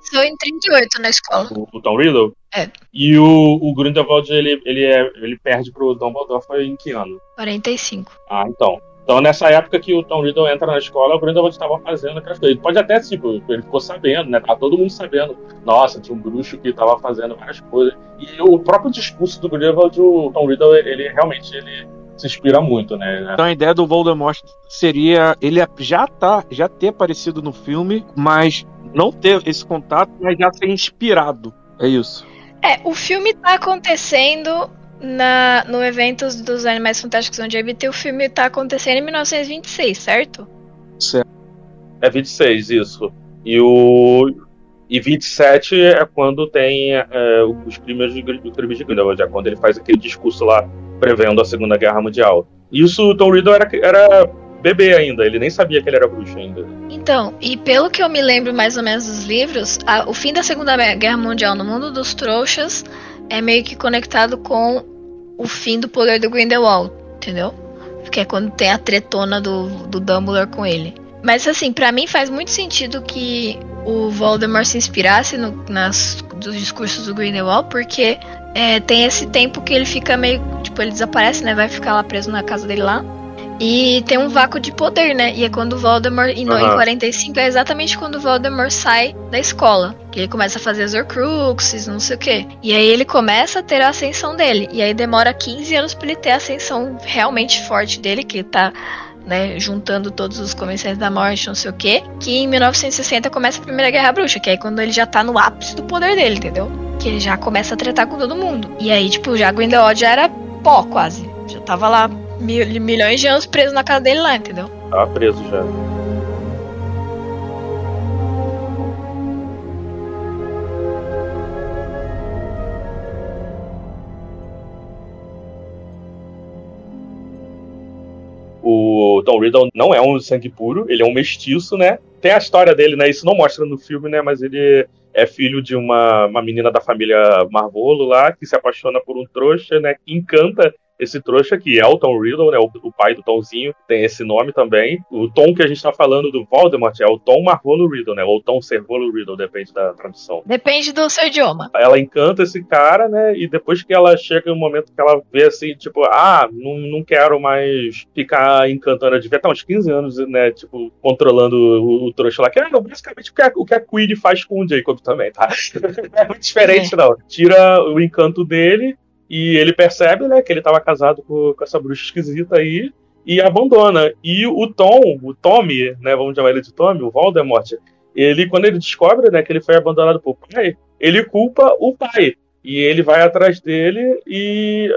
Começou em 38 na escola. o, o Tom Riddle. É. E o, o Grindelwald, ele, ele, é, ele perde pro Dumbledore foi em que ano? 45. Ah, então. Então, nessa época que o Tom Riddle entra na escola, o Grindelwald estava fazendo aquelas coisas. Ele pode até, tipo, ele ficou sabendo, né? Tá todo mundo sabendo. Nossa, tinha um bruxo que estava fazendo várias coisas. E o próprio discurso do Grindelwald, o Tom Riddle, ele realmente ele se inspira muito, né? Então a ideia do Voldemort seria ele já tá, já ter aparecido no filme, mas não ter esse contato, mas já ser inspirado. É isso. É, o filme tá acontecendo na, no evento dos Animais Fantásticos onde habitei. O filme tá acontecendo em 1926, certo? É 26, isso. E o. E 27 é quando tem é, os crimes de, do crime de Grindelwald, é quando ele faz aquele discurso lá prevendo a Segunda Guerra Mundial. Isso o Tom Riddle era, era bebê ainda, ele nem sabia que ele era bruxo ainda. Então, e pelo que eu me lembro mais ou menos dos livros, a, o fim da Segunda Guerra Mundial no mundo dos trouxas é meio que conectado com o fim do poder do Grindelwald, entendeu? Que é quando tem a tretona do, do Dumbledore com ele. Mas assim, para mim faz muito sentido que o Voldemort se inspirasse no, nas dos discursos do Grindelwald, porque é, tem esse tempo que ele fica meio. Tipo, ele desaparece, né? Vai ficar lá preso na casa dele lá. E tem um vácuo de poder, né? E é quando o Voldemort, em, uhum. em 45, é exatamente quando o Voldemort sai da escola. Que ele começa a fazer as Horcruxes, não sei o quê. E aí ele começa a ter a ascensão dele. E aí demora 15 anos pra ele ter a ascensão realmente forte dele, que tá né, juntando todos os comerciantes da morte, não sei o quê, que em 1960 começa a Primeira Guerra Bruxa, que é quando ele já tá no ápice do poder dele, entendeu? Que ele já começa a tretar com todo mundo. E aí, tipo, já Grindelwald já era pó, quase. Já tava lá mil, milhões de anos preso na casa dele lá, entendeu? Tava preso já. o Tom Riddle não é um sangue puro, ele é um mestiço, né? Tem a história dele, né? Isso não mostra no filme, né? Mas ele é filho de uma, uma menina da família Marvolo lá, que se apaixona por um trouxa, né? Que encanta esse trouxa que é o Tom Riddle, né, o, o, pai do Tomzinho, tem esse nome também. O Tom que a gente tá falando do Voldemort é o Tom Marvolo Riddle, né, ou Tom Servolo Riddle, depende da tradução. Depende do seu idioma. Ela encanta esse cara, né, e depois que ela chega um momento que ela vê assim, tipo, ah, não, não quero mais ficar encantando, ela devia estar uns 15 anos, né, tipo, controlando o, o trouxa lá, que é basicamente o que a, o que a Queen faz com o Jacob também, tá? é muito diferente, é. não. Tira o encanto dele, e ele percebe, né, que ele estava casado com, com, essa bruxa esquisita aí e abandona. E o Tom, o Tommy, né, vamos chamar ele de Tommy, o Voldemort, ele quando ele descobre, né, que ele foi abandonado por pai, ele culpa o pai. E ele vai atrás dele e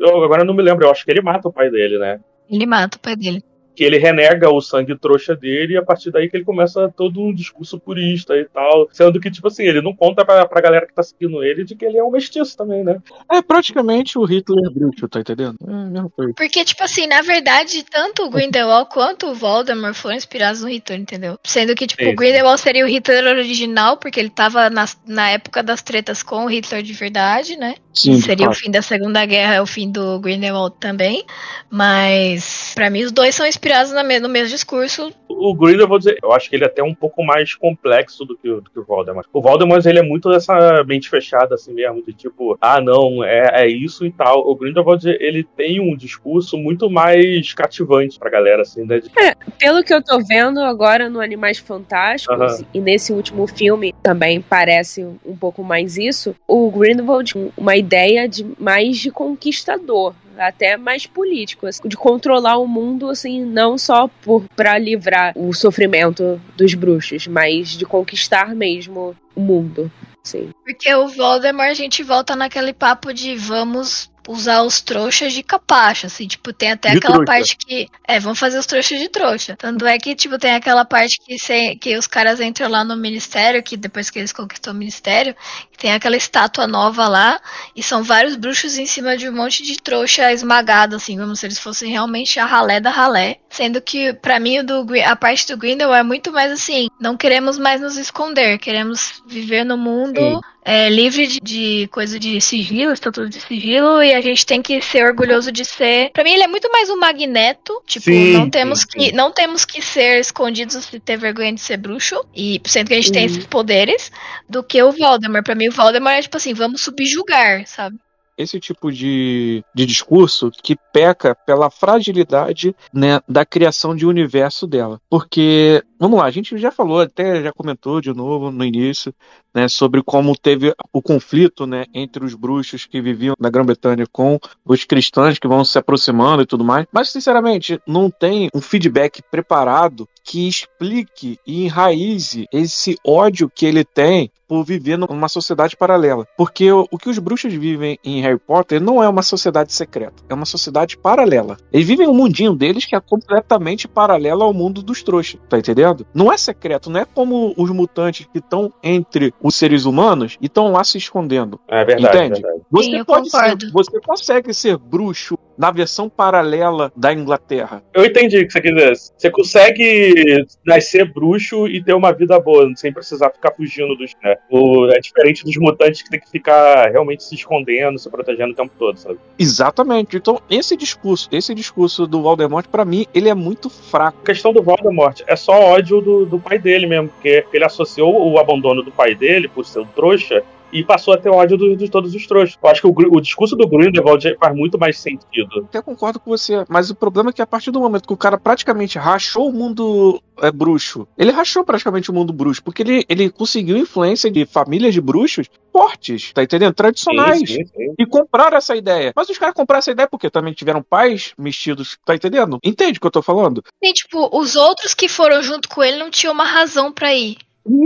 eu agora não me lembro, eu acho que ele mata o pai dele, né? Ele mata o pai dele que ele renega o sangue trouxa dele e a partir daí que ele começa todo um discurso purista e tal. Sendo que, tipo assim, ele não conta pra, pra galera que tá seguindo ele de que ele é um mestiço também, né? É praticamente o Hitler bruxo, tá entendendo? É a mesma coisa. Porque, tipo assim, na verdade, tanto o Grindelwald quanto o Voldemort foram inspirados no Hitler, entendeu? Sendo que, tipo, Sim. o Grindelwald seria o Hitler original, porque ele tava na, na época das tretas com o Hitler de verdade, né? Sim, seria o fim da Segunda Guerra, é o fim do Grindelwald também. Mas, para mim, os dois são inspirados no mesmo discurso. O Grindelwald, vou dizer, eu acho que ele é até um pouco mais complexo do que, do que o Voldemort. O Voldemort, ele é muito dessa mente fechada, assim mesmo, de tipo, ah, não, é, é isso e tal. O Grindelwald, ele tem um discurso muito mais cativante pra galera, assim, né? De... É, pelo que eu tô vendo agora no Animais Fantásticos, e nesse último filme também parece um pouco mais isso, o Grindelwald, uma ideia de mais de conquistador, até mais político, assim, de controlar o mundo, assim, não só por para livrar o sofrimento dos bruxos, mas de conquistar mesmo o mundo. Sim. Porque o Voldemort a gente volta naquele papo de vamos usar os trouxas de capacha, assim, tipo, tem até de aquela trouxa. parte que. É, vamos fazer os trouxas de trouxa. Tanto é que, tipo, tem aquela parte que, se, que os caras entram lá no ministério, que depois que eles conquistou o ministério, tem aquela estátua nova lá, e são vários bruxos em cima de um monte de trouxa esmagada, assim, como se eles fossem realmente a ralé da ralé. Sendo que, para mim, do, a parte do Grindel é muito mais assim, não queremos mais nos esconder, queremos viver no mundo é, livre de, de, coisa de sigilo, estatuto de sigilo, e a gente tem que ser orgulhoso de ser. Para mim, ele é muito mais um magneto. Tipo, sim, não temos sim, que sim. não temos que ser escondidos de ter vergonha de ser bruxo, e sendo que a gente tem esses poderes, do que o Voldemort. Para mim, o Voldemort é tipo assim, vamos subjugar, sabe? Esse tipo de, de discurso que peca pela fragilidade né, da criação de universo dela. Porque, vamos lá, a gente já falou, até já comentou de novo no início, né, sobre como teve o conflito né, entre os bruxos que viviam na Grã-Bretanha com os cristãos que vão se aproximando e tudo mais. Mas, sinceramente, não tem um feedback preparado que explique e enraize esse ódio que ele tem por viver numa sociedade paralela. Porque o, que os bruxos vivem em Harry Potter não é uma sociedade secreta, é uma sociedade paralela. Eles vivem um mundinho deles que é completamente paralelo ao mundo dos trouxas, tá entendendo? Não é secreto, não é como os mutantes que estão entre os seres humanos e estão lá se escondendo. É verdade. Entende? Verdade. Você Sim, pode ser, você consegue ser bruxo na versão paralela da Inglaterra. Eu entendi o que você quer dizer. Você consegue nascer bruxo e ter uma vida boa, sem precisar ficar fugindo dos. Né? O, é diferente dos mutantes que tem que ficar realmente se escondendo, se protegendo o tempo todo, sabe? Exatamente. Então, esse discurso, esse discurso do Voldemort, pra mim, ele é muito fraco. A questão do Voldemort é só ódio do, do pai dele mesmo, porque ele associou o abandono do pai dele por ser um trouxa e passou a ter ódio do- de todos os trouxas. Eu acho que o, o discurso do Grindelwald faz muito mais sentido. Até concordo com você, mas o problema é que a partir do momento que o cara praticamente rachou o mundo é, bruxo, ele rachou praticamente o mundo bruxo, porque ele, ele conseguiu influência de famílias de bruxos fortes, tá entendendo? Tradicionais. Sim, sim, sim. E compraram essa ideia. Mas os caras compraram essa ideia porque também tiveram pais mexidos, tá entendendo? Entende o que eu tô falando? E, tipo, os outros que foram junto com ele não tinham uma razão pra ir.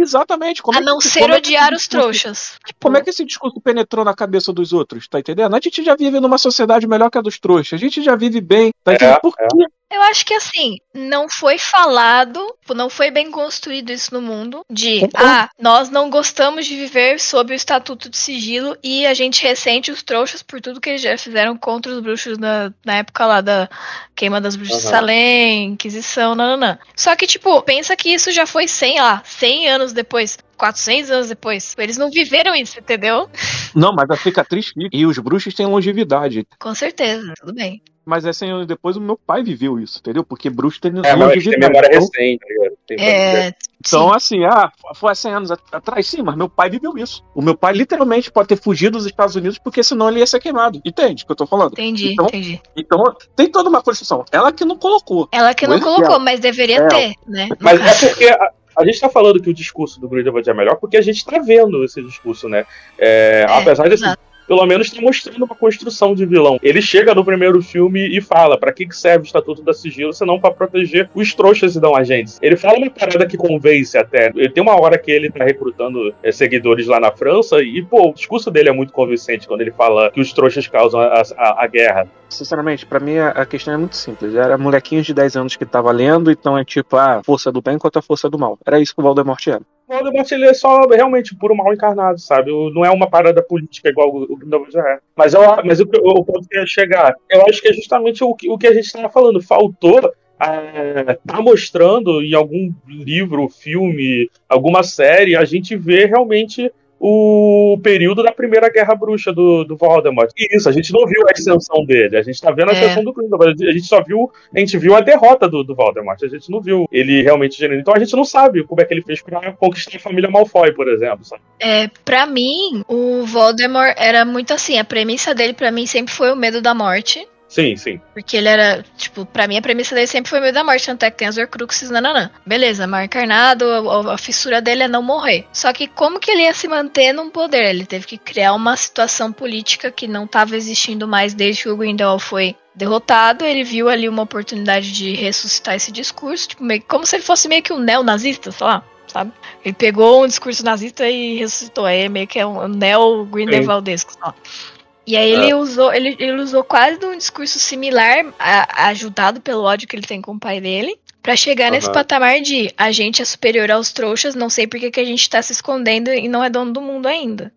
Exatamente. Como a é não que- ser como é odiar os discurso- trouxas. Como é que esse discurso penetrou na cabeça dos outros, tá entendendo? A gente já vive numa sociedade melhor que a dos trouxas. A gente já vive bem, tá É, entendendo? Por é. Eu acho que assim, não foi falado, não foi bem construído isso no mundo, de Concordo. ah, nós não gostamos de viver sob o estatuto de sigilo e a gente ressente os trouxas por tudo que eles já fizeram contra os bruxos na, na época lá da queima das bruxas de Aham. Salem, Inquisição, nananã. Só que, tipo, pensa que isso já foi 100, lá, 100 anos depois. 400 anos depois. Eles não viveram isso, entendeu? Não, mas a cicatriz fica. E os bruxos têm longevidade. Com certeza, tudo bem. Mas é 100 anos depois, o meu pai viveu isso, entendeu? Porque bruxo tem É, mas tem longevidade. memória Então, recente. tá? Tem É, então, sim. assim, ah, foi há 100 anos at- atrás, sim, mas meu pai viveu isso. O meu pai literalmente pode ter fugido dos Estados Unidos porque senão ele ia ser queimado. Entende o que eu tô falando? Entendi, Então- entendi. Então, tem toda uma construção. Ela que não colocou. Ela que não é. colocou, mas deveria É. ter, né? Mas é porque a, a gente tá falando que o discurso do Grindelwald é melhor porque a gente tá vendo esse discurso, né? É, É, apesar de, exato. Pelo menos tá mostrando uma construção de vilão. Ele chega no primeiro filme e fala pra que que serve o Estatuto da Sigilo senão pra proteger os trouxas e não agentes. Ele fala uma parada que convence até. Ele tem uma hora que ele tá recrutando é, seguidores lá na França e, pô, o discurso dele é muito convincente quando ele fala que os trouxas causam a, a- a guerra. Sinceramente, pra mim a questão é muito simples. Era molequinhos de 10 anos que tava lendo, então é tipo a força do bem contra a força do mal. Era isso que o Voldemort era. O Voldemort ele é só realmente puro mal encarnado, sabe? Não é uma parada política igual o Grindelwald já é. Mas, eu, mas o, o ponto que ia chegar, eu acho que é justamente o que, o que a gente estava falando. Faltou é, tá mostrando em algum livro, filme, alguma série, a gente vê realmente o período da primeira guerra bruxa do, do Voldemort. E isso, a gente não viu a ascensão dele, a gente tá vendo a É. ascensão do Grindelwald, a gente só viu, a gente viu a derrota do, do Voldemort, a gente não viu ele realmente genuíno. Então a gente não sabe como é que ele fez pra conquistar a família Malfoy, por exemplo, sabe? É, pra mim, o Voldemort era muito assim. A premissa dele, pra mim, sempre foi o medo da morte. Sim, sim. Porque ele era, tipo, pra mim a premissa dele sempre foi o medo da morte. Tanto é que tem as Horcruxes, nananã. Beleza, mal encarnado, a, a fissura dele é não morrer. Só que como que ele ia se manter num poder? Ele teve que criar uma situação política que não tava existindo mais desde que o Grindelwald foi derrotado. Ele viu ali uma oportunidade de ressuscitar esse discurso, tipo, meio, como se ele fosse meio que um neonazista, sei lá. Sabe? Ele pegou um discurso nazista e ressuscitou. Aí meio que é um neo-Grindelwaldesco. sei lá. E aí ele usou, ele, ele usou quase um discurso similar, a- ajudado pelo ódio que ele tem com o pai dele, pra chegar nesse Aham. patamar de a gente é superior aos trouxas, não sei por que que a gente tá se escondendo e não é dono do mundo ainda.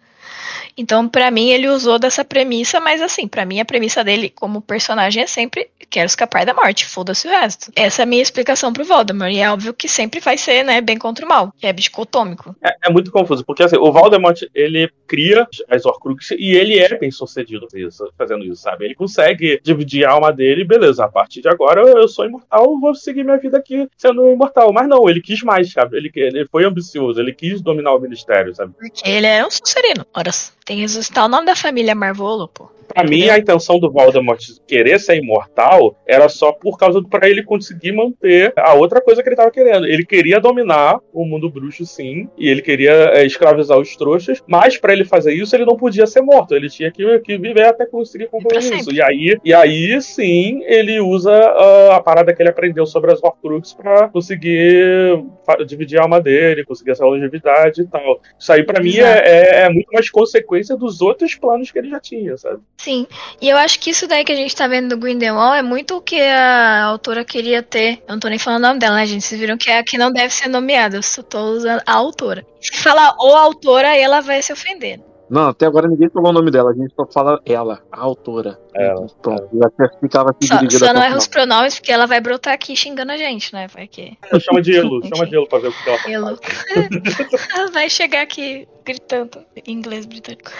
Então, pra mim, ele usou dessa premissa, mas assim, pra mim a premissa dele como personagem é sempre quero escapar da morte, foda-se o resto. Essa é a minha explicação pro Voldemort, e é óbvio que sempre vai ser, né, bem contra o mal, que é dicotômico. É, é muito confuso, porque assim, o Voldemort, ele cria as Horcruxes e ele é bem sucedido isso, fazendo isso, sabe? Ele consegue dividir a alma dele, beleza, a partir de agora eu sou imortal, vou seguir minha vida aqui sendo imortal. Mas não, ele quis mais, sabe? Ele, ele foi ambicioso, ele quis dominar o ministério, sabe? Porque ele é um Sonserino. Ora, Adiós. Tem que ressuscitar o nome da família Marvolo, pô. Pra mim, a intenção do Voldemort querer ser imortal era só por causa do para ele conseguir manter a outra coisa que ele tava querendo. Ele queria dominar o mundo bruxo, sim, e ele queria é, escravizar os trouxas, mas para ele fazer isso, ele não podia ser morto. Ele tinha que, que viver até conseguir concluir isso. E aí, e aí, sim, ele usa uh, a parada que ele aprendeu sobre as Horcruxes pra conseguir dividir a alma dele, conseguir essa longevidade e tal. Isso aí, para mim, é, é, é muito mais consequência dos outros planos que ele já tinha, sabe? Sim, e eu acho que isso daí que a gente tá vendo do Grindelwald é muito o que a autora queria ter. Eu não tô nem falando o nome dela, né, gente? Vocês viram que é a que não deve ser nomeada, eu só tô usando a autora. Se falar ou autora, ela vai se ofender. Não, até agora ninguém falou o nome dela, a gente só fala ela, a autora. Ela. Pronto, já até ficava aqui Só, só não erra os pronomes, porque ela vai brotar aqui xingando a gente, né? Vai que. Chama de Elo, chama de Elo pra ver o que ela faz. Elo. Ela vai chegar aqui gritando em inglês britânico.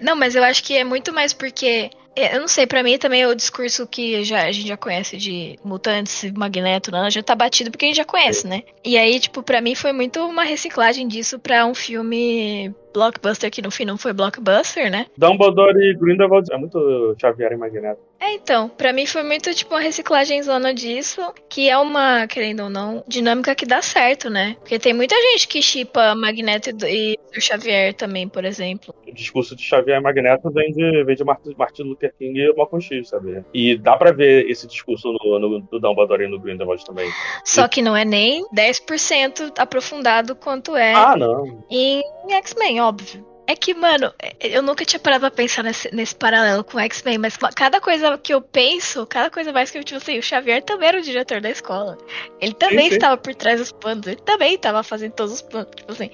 Não, mas eu acho que é muito mais porque. É, Eu não sei, pra mim também é o discurso que já, a gente já conhece de mutantes, magneto, né, já tá batido porque a gente já conhece, né? E aí, tipo, pra mim foi muito uma reciclagem disso pra um filme blockbuster que no fim não foi blockbuster, né? Dumbledore e Grindelwald é muito Xavier e Magneto. É, então, pra mim foi muito tipo uma reciclagem zona disso, que é uma, querendo ou não, dinâmica que dá certo, né? Porque tem muita gente que chipa Magneto e o Xavier também, por exemplo. O discurso de Xavier e Magneto vem de, vem de Martin, Luther King e Malcolm X, sabe? E dá pra ver esse discurso no, no, do Dumbledore e no Grindelwald também. Só que não é nem 10% aprofundado quanto é Ah, não. em X-Men, óbvio. É que, mano, eu nunca tinha parado pra pensar nesse, nesse paralelo com X-Men, mas cada coisa que eu penso, cada coisa mais que eu, tipo assim, o Xavier também era o diretor da escola. Ele também sim. estava por trás dos planos, ele também estava fazendo todos os planos, tipo assim.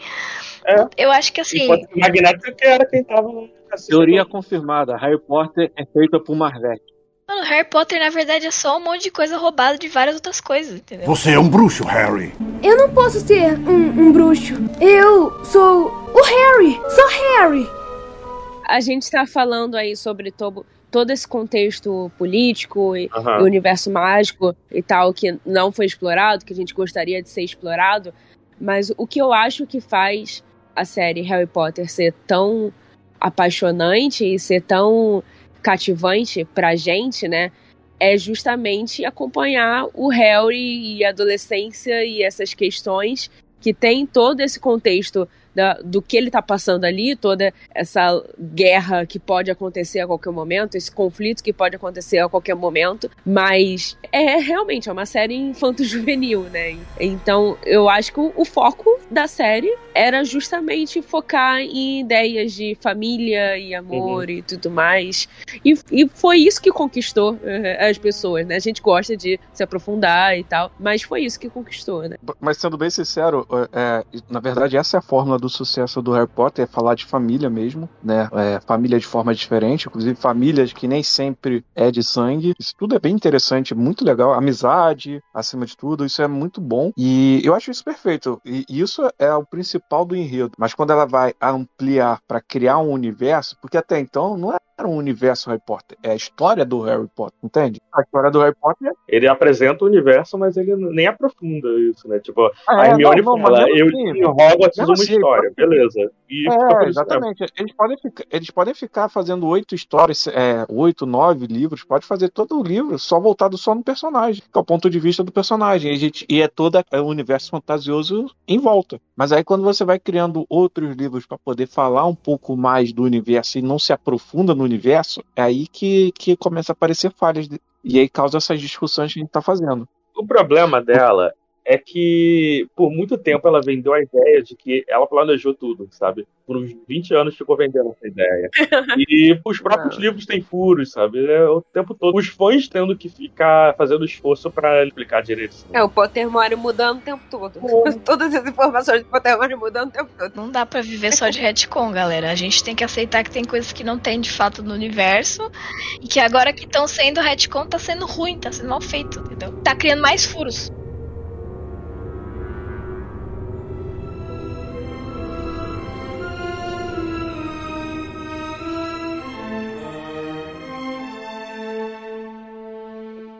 É. Eu acho que assim. O Magneto que era quem tava. Teoria confirmada, Harry Potter é feita por Marvel. Mano, Harry Potter, na verdade, é só um monte de coisa roubada de várias outras coisas, entendeu? Você é um bruxo, Harry. Eu não posso ser um, um bruxo. Eu sou o Harry. Sou Harry. A gente está falando aí sobre todo, todo esse contexto político e, e universo mágico e tal que não foi explorado, que a gente gostaria de ser explorado. Mas o que eu acho que faz a série Harry Potter ser tão apaixonante e ser tão cativante pra gente, né? É justamente acompanhar o Harry e a adolescência e essas questões que tem todo esse contexto da- do que ele tá passando ali, toda essa guerra que pode acontecer a qualquer momento, esse conflito que pode acontecer a qualquer momento, mas é realmente é uma série infanto-juvenil, né? Então eu acho que o, o foco da série era justamente focar em ideias de família e amor e tudo mais. E, e foi isso que conquistou eh, as pessoas, né? A gente gosta de se aprofundar e tal, mas foi isso que conquistou, né? Mas sendo bem sincero, é, na verdade essa é a fórmula do sucesso do Harry Potter, é falar de família mesmo, né? É, família de forma diferente, inclusive famílias que nem sempre é de sangue. Isso tudo é bem interessante, muito legal. Amizade, acima de tudo, isso é muito bom. E eu acho isso perfeito. E isso é o principal do enredo. Mas quando ela vai ampliar para criar um universo, porque até então não era um universo Harry Potter, é a história do Harry Potter, entende? A história do Harry Potter Ele apresenta o universo, mas ele nem aprofunda isso, né? Tipo, é, a Hermione não, não, fala, eu assim, em Hogwarts uma assim, história, beleza. E É, exatamente. Eles podem, ficar, eles podem ficar fazendo oito histórias, é, oito, nove livros, pode fazer todo o livro só voltado só no personagem, que é o ponto de vista do personagem. E, gente- e é todo o universo fantasioso em volta. Mas aí quando você vai criando outros livros para poder falar um pouco mais do universo e não se aprofunda no universo, é aí que, que começa a aparecer falhas. E aí causa essas discussões que a gente tá fazendo. O problema dela é que por muito tempo ela vendeu a ideia de que ela planejou tudo, sabe? Por uns 20 anos ficou vendendo essa ideia. E os próprios livros têm furos, sabe? É o tempo todo. Os fãs tendo que ficar fazendo esforço pra explicar direito. É o Pottermore mudando o tempo todo. Todas as informações do Pottermore mudando o tempo todo. Não dá pra viver só de retcon, galera. A gente tem que aceitar que tem coisas que não tem de fato no universo e que agora que estão sendo retcon tá sendo ruim, tá sendo mal feito, entendeu? Tá criando mais furos.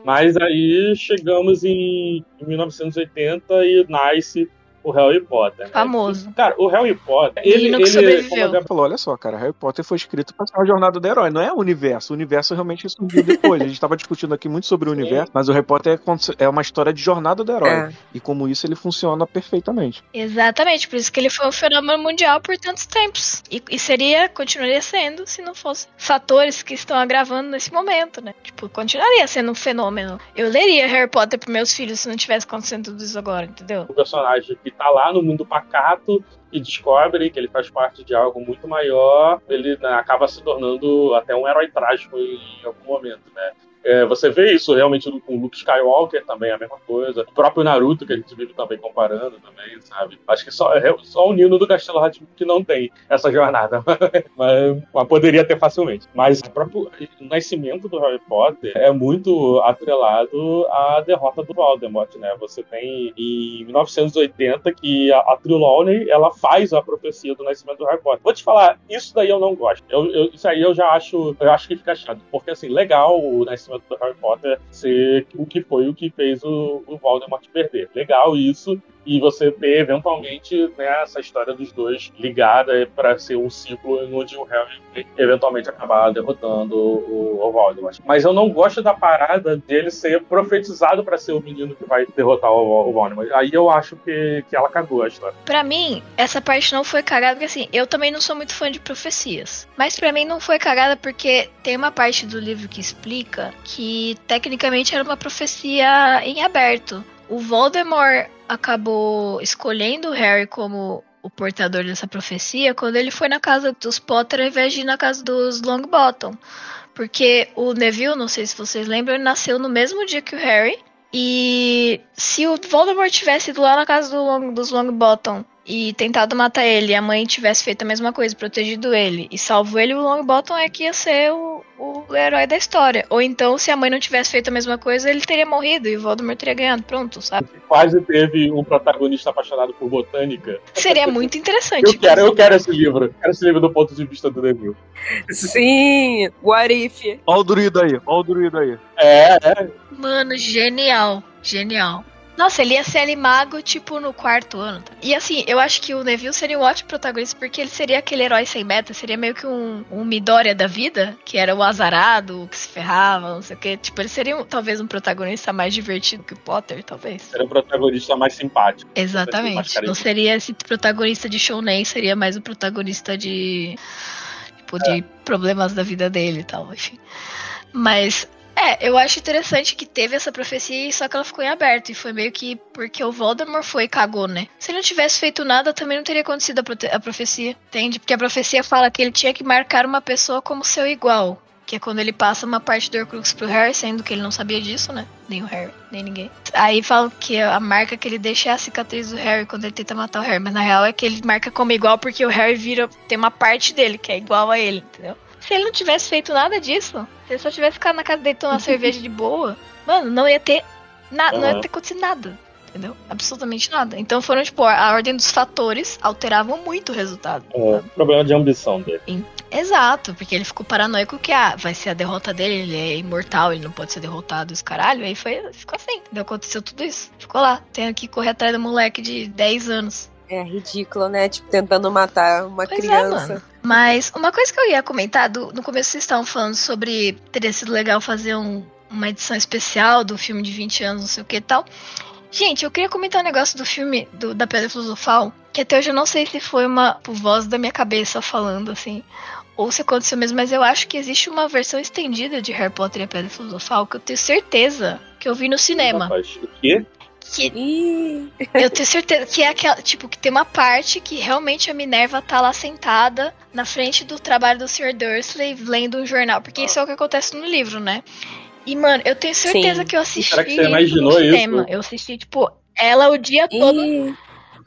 Mas aí chegamos em 1980 e nasce o Harry Potter. né? Famoso. Cara, o Harry Potter, ele, que ele sobreviveu. como a Falou, olha só, cara, Harry Potter foi escrito pra ser uma jornada do herói, não é o universo. O universo realmente surgiu depois. A gente tava discutindo aqui muito sobre o Sim. universo, mas o Harry Potter é é uma história de jornada do herói. É. E como isso ele funciona perfeitamente. Exatamente, por isso que ele foi um fenômeno mundial por tantos tempos. E, e seria, continuaria sendo, se não fosse fatores que estão agravando nesse momento, né? Tipo, continuaria sendo um fenômeno. Eu leria Harry Potter pros meus filhos se não tivesse acontecendo tudo isso agora, entendeu? o personagem que tá lá no mundo pacato e descobre que ele faz parte de algo muito maior, ele né, acaba se tornando até um herói trágico em algum momento, né? É, você vê isso realmente com Luke Skywalker também, a mesma coisa. O próprio Naruto, que a gente vive também comparando também, sabe? Acho que só, é- só o Nino do Castelo Rá-Tim que não tem essa jornada. mas, mas poderia ter facilmente. Mas o próprio nascimento do Harry Potter é muito atrelado à derrota do Voldemort, né? Você tem em 1980 que a, a Trelawney, ela faz a profecia do nascimento do Harry Potter. Vou te falar, isso daí eu não gosto. Eu, eu- isso aí eu já acho, eu acho que fica chato. Porque, assim, legal o nascimento do Harry Potter ser o que foi o que fez o, o Voldemort perder. Legal isso. E você ter, eventualmente, né, essa história dos dois ligada para ser um ciclo onde o Harry eventualmente acabar derrotando o, o Voldemort. Mas eu não gosto da parada dele ser profetizado para ser o menino que vai derrotar o, o Voldemort. Aí eu acho que, que ela cagou a história. Pra mim, essa parte não foi cagada, porque assim, eu também não sou muito fã de profecias. Mas pra mim não foi cagada porque tem uma parte do livro que explica que tecnicamente era uma profecia em aberto. O Voldemort acabou escolhendo o Harry como o portador dessa profecia quando ele foi na casa dos Potter ao invés de ir na casa dos Longbottom. Porque o Neville, não sei se vocês lembram, ele nasceu no mesmo dia que o Harry. E se o Voldemort tivesse ido lá na casa do Long- dos Longbottom e tentado matar ele, e a mãe tivesse feito a mesma coisa, protegido ele e salvo ele, o Longbottom é que ia ser o, o herói da história. Ou então, se a mãe não tivesse feito a mesma coisa, ele teria morrido e o Voldemort teria ganhado. Pronto, sabe? Quase teve um protagonista apaixonado por botânica. Seria muito interessante. Eu quero, eu quero esse livro. Eu quero esse livro do ponto de vista do Neville. Sim, what if? Ó o druido aí, ó o druido aí. É, é. Mano, genial. Genial. Nossa, ele ia ser animago, tipo, no quarto ano. tá? E assim, eu acho que o Neville seria um ótimo protagonista, porque ele seria aquele herói sem meta, seria meio que um, um Midoriya da vida, que era o azarado, o que se ferrava, não sei o quê. Tipo, ele seria um- talvez um protagonista mais divertido que o Potter, talvez. Era o protagonista mais simpático. Exatamente. Não seria esse protagonista de shounen, seria mais o protagonista de. Tipo, de problemas da vida dele e tal, enfim. Mas. É, eu acho interessante que teve essa profecia, só que ela ficou em aberto. E foi meio que porque o Voldemort foi e cagou, né? Se ele não tivesse feito nada, também não teria acontecido a, a profecia. Entende? Porque a profecia fala que ele tinha que marcar uma pessoa como seu igual. Que é quando ele passa uma parte do Horcrux pro Harry, sendo que ele não sabia disso, né? Nem o Harry, nem ninguém. Aí falam que a marca que ele deixa é a cicatriz do Harry quando ele tenta matar o Harry. Mas na real é que ele marca como igual porque o Harry vira. Tem uma parte dele que é igual a ele, entendeu? Se ele não tivesse feito nada disso, se ele só tivesse ficado na casa dele tomando uma cerveja de boa, mano, não ia ter. Na, Não ia ter acontecido nada. Entendeu? Absolutamente nada. Então foram, tipo, a ordem dos fatores alteravam muito o resultado. É, problema de ambição dele. Exato, porque ele ficou paranoico que ah, vai ser a derrota dele, ele é imortal, ele não pode ser derrotado, os caralho. Aí foi, ficou assim, entendeu? Aconteceu tudo isso. Ficou lá, tendo que correr atrás do moleque de 10 anos. É ridículo, né? Tipo, tentando matar uma Pois é, criança. mano. Mas uma coisa que eu ia comentar, do- no começo vocês estavam falando sobre teria sido legal fazer um- uma edição especial do filme de 20 anos, não sei o que e tal. Gente, eu queria comentar um negócio do filme do- da Pedra Filosofal, que até hoje eu não sei se foi uma por voz da minha cabeça falando assim, ou se aconteceu mesmo, mas eu acho que existe uma versão estendida de Harry Potter e a Pedra Filosofal que eu tenho certeza que eu vi no cinema. Rapaz, o quê? Que Ih, eu tenho certeza que é aquela, tipo, que tem uma parte que realmente a Minerva tá lá sentada na frente do trabalho do Sr. Dursley lendo um jornal, porque isso é o que acontece no livro, né? E, mano, eu tenho certeza Sim. que eu assisti Será que você isso imaginou no isso? cinema. Eu assisti, tipo, ela o dia todo. ih.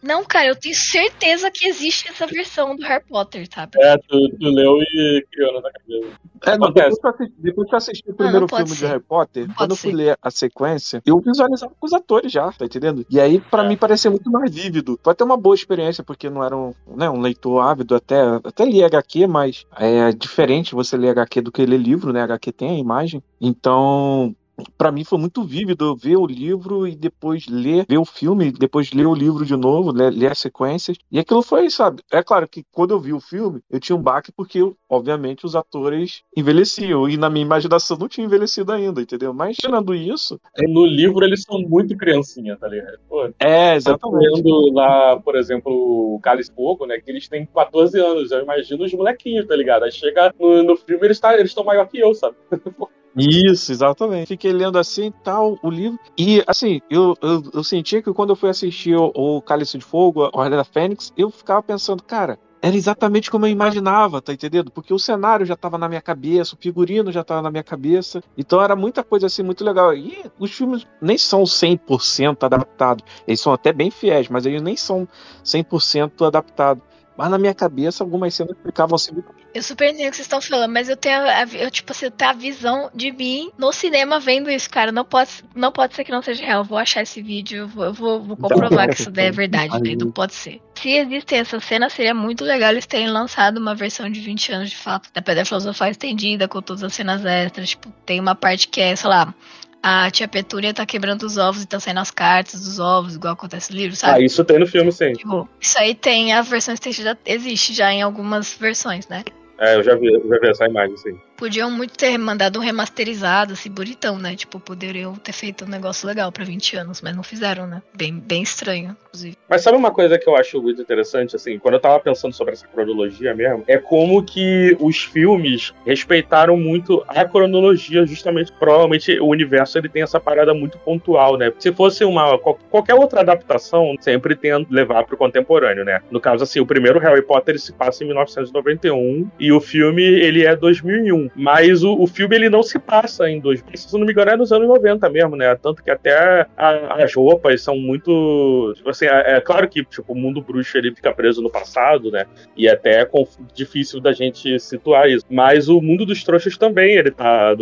Não, cara, eu tenho certeza que existe essa versão do Harry Potter, sabe? É, tu, tu leu e criou na tua cabeça. É, não, depois, que eu assisti, depois que eu assisti o primeiro filme ser. de Harry Potter, Não quando eu fui ser. ler a sequência, eu visualizava com os atores já, tá entendendo? E aí, pra É. mim, parecia muito mais vívido. Foi até uma boa experiência, porque não era um, né, um leitor ávido, até, até li HQ, mas é diferente você ler HQ do que ler livro, né? HQ tem a imagem. Então, para mim foi muito vívido ver o livro e depois ler, ver o filme, depois ler o livro de novo, ler, ler, as sequências. E aquilo foi, sabe? É claro que quando eu vi o filme, eu tinha um baque porque, obviamente, os atores envelheciam e na minha imaginação não tinha envelhecido ainda, entendeu? Mas tirando isso. No livro eles são muito criancinha, tá ligado? Pô, é, exatamente. Vendo lá, por exemplo, o Cálice Fogo, né? Que eles têm 14 anos. Eu imagino os molequinhos, tá ligado? Aí chega no, no filme eles tá, estão maior que eu, sabe? Isso, exatamente. Fiquei lendo assim tal o livro. E assim, eu, eu, eu sentia que quando eu fui assistir o, o Cálice de Fogo, a Ordem da Fênix, eu ficava pensando, cara, era exatamente como eu imaginava, tá entendendo? Porque o cenário já estava na minha cabeça, o figurino já estava na minha cabeça. Então era muita coisa assim muito legal. E os filmes nem são 100% adaptados. Eles são até bem fiéis, mas eles nem são 100% adaptados. Mas na minha cabeça, algumas cenas ficavam assim eu super entendo o que vocês estão falando, mas eu tenho a, eu, tipo, assim, eu tenho a visão de mim no cinema vendo isso, cara. Não pode, não pode ser que não seja real. Eu vou achar esse vídeo, eu vou, eu vou, vou comprovar que isso daí é verdade, né? Não pode ser. Se existem essas cenas, seria muito legal eles terem lançado uma versão de 20 anos de fato da Pedra Filosofal estendida, com todas as cenas extras. Tipo, tem uma parte que é, sei lá, a tia Petúnia tá quebrando os ovos e tá saindo as cartas dos ovos, igual acontece no livro, sabe? Ah, isso tem no filme, sim. Tipo, isso aí tem, a versão estendida existe já em algumas versões, né? É, eu já vi, eu já vi essa imagem, sim. Podiam muito ter mandado um remasterizado, assim, bonitão, né? Tipo, poderiam ter feito um negócio legal pra 20 anos, mas não fizeram, né? Bem, bem estranho, inclusive. Mas sabe uma coisa que eu acho muito interessante, assim, quando eu tava pensando sobre essa cronologia mesmo, é como que os filmes respeitaram muito a cronologia, justamente, provavelmente o universo ele tem essa parada muito pontual, né? Se fosse uma qualquer outra adaptação, sempre tendo levar pro contemporâneo, né? No caso, assim, o primeiro Harry Potter ele se passa em 1991 e o filme ele é 2001. Mas o, o filme ele não se passa em 2000. Se não me engano, é nos anos 90 mesmo, né? Tanto que até a, as roupas são muito. Tipo assim, é, é, claro que tipo, o mundo bruxo ele fica preso no passado, né? E até é difícil da gente situar isso. Mas o mundo dos trouxas também ele tá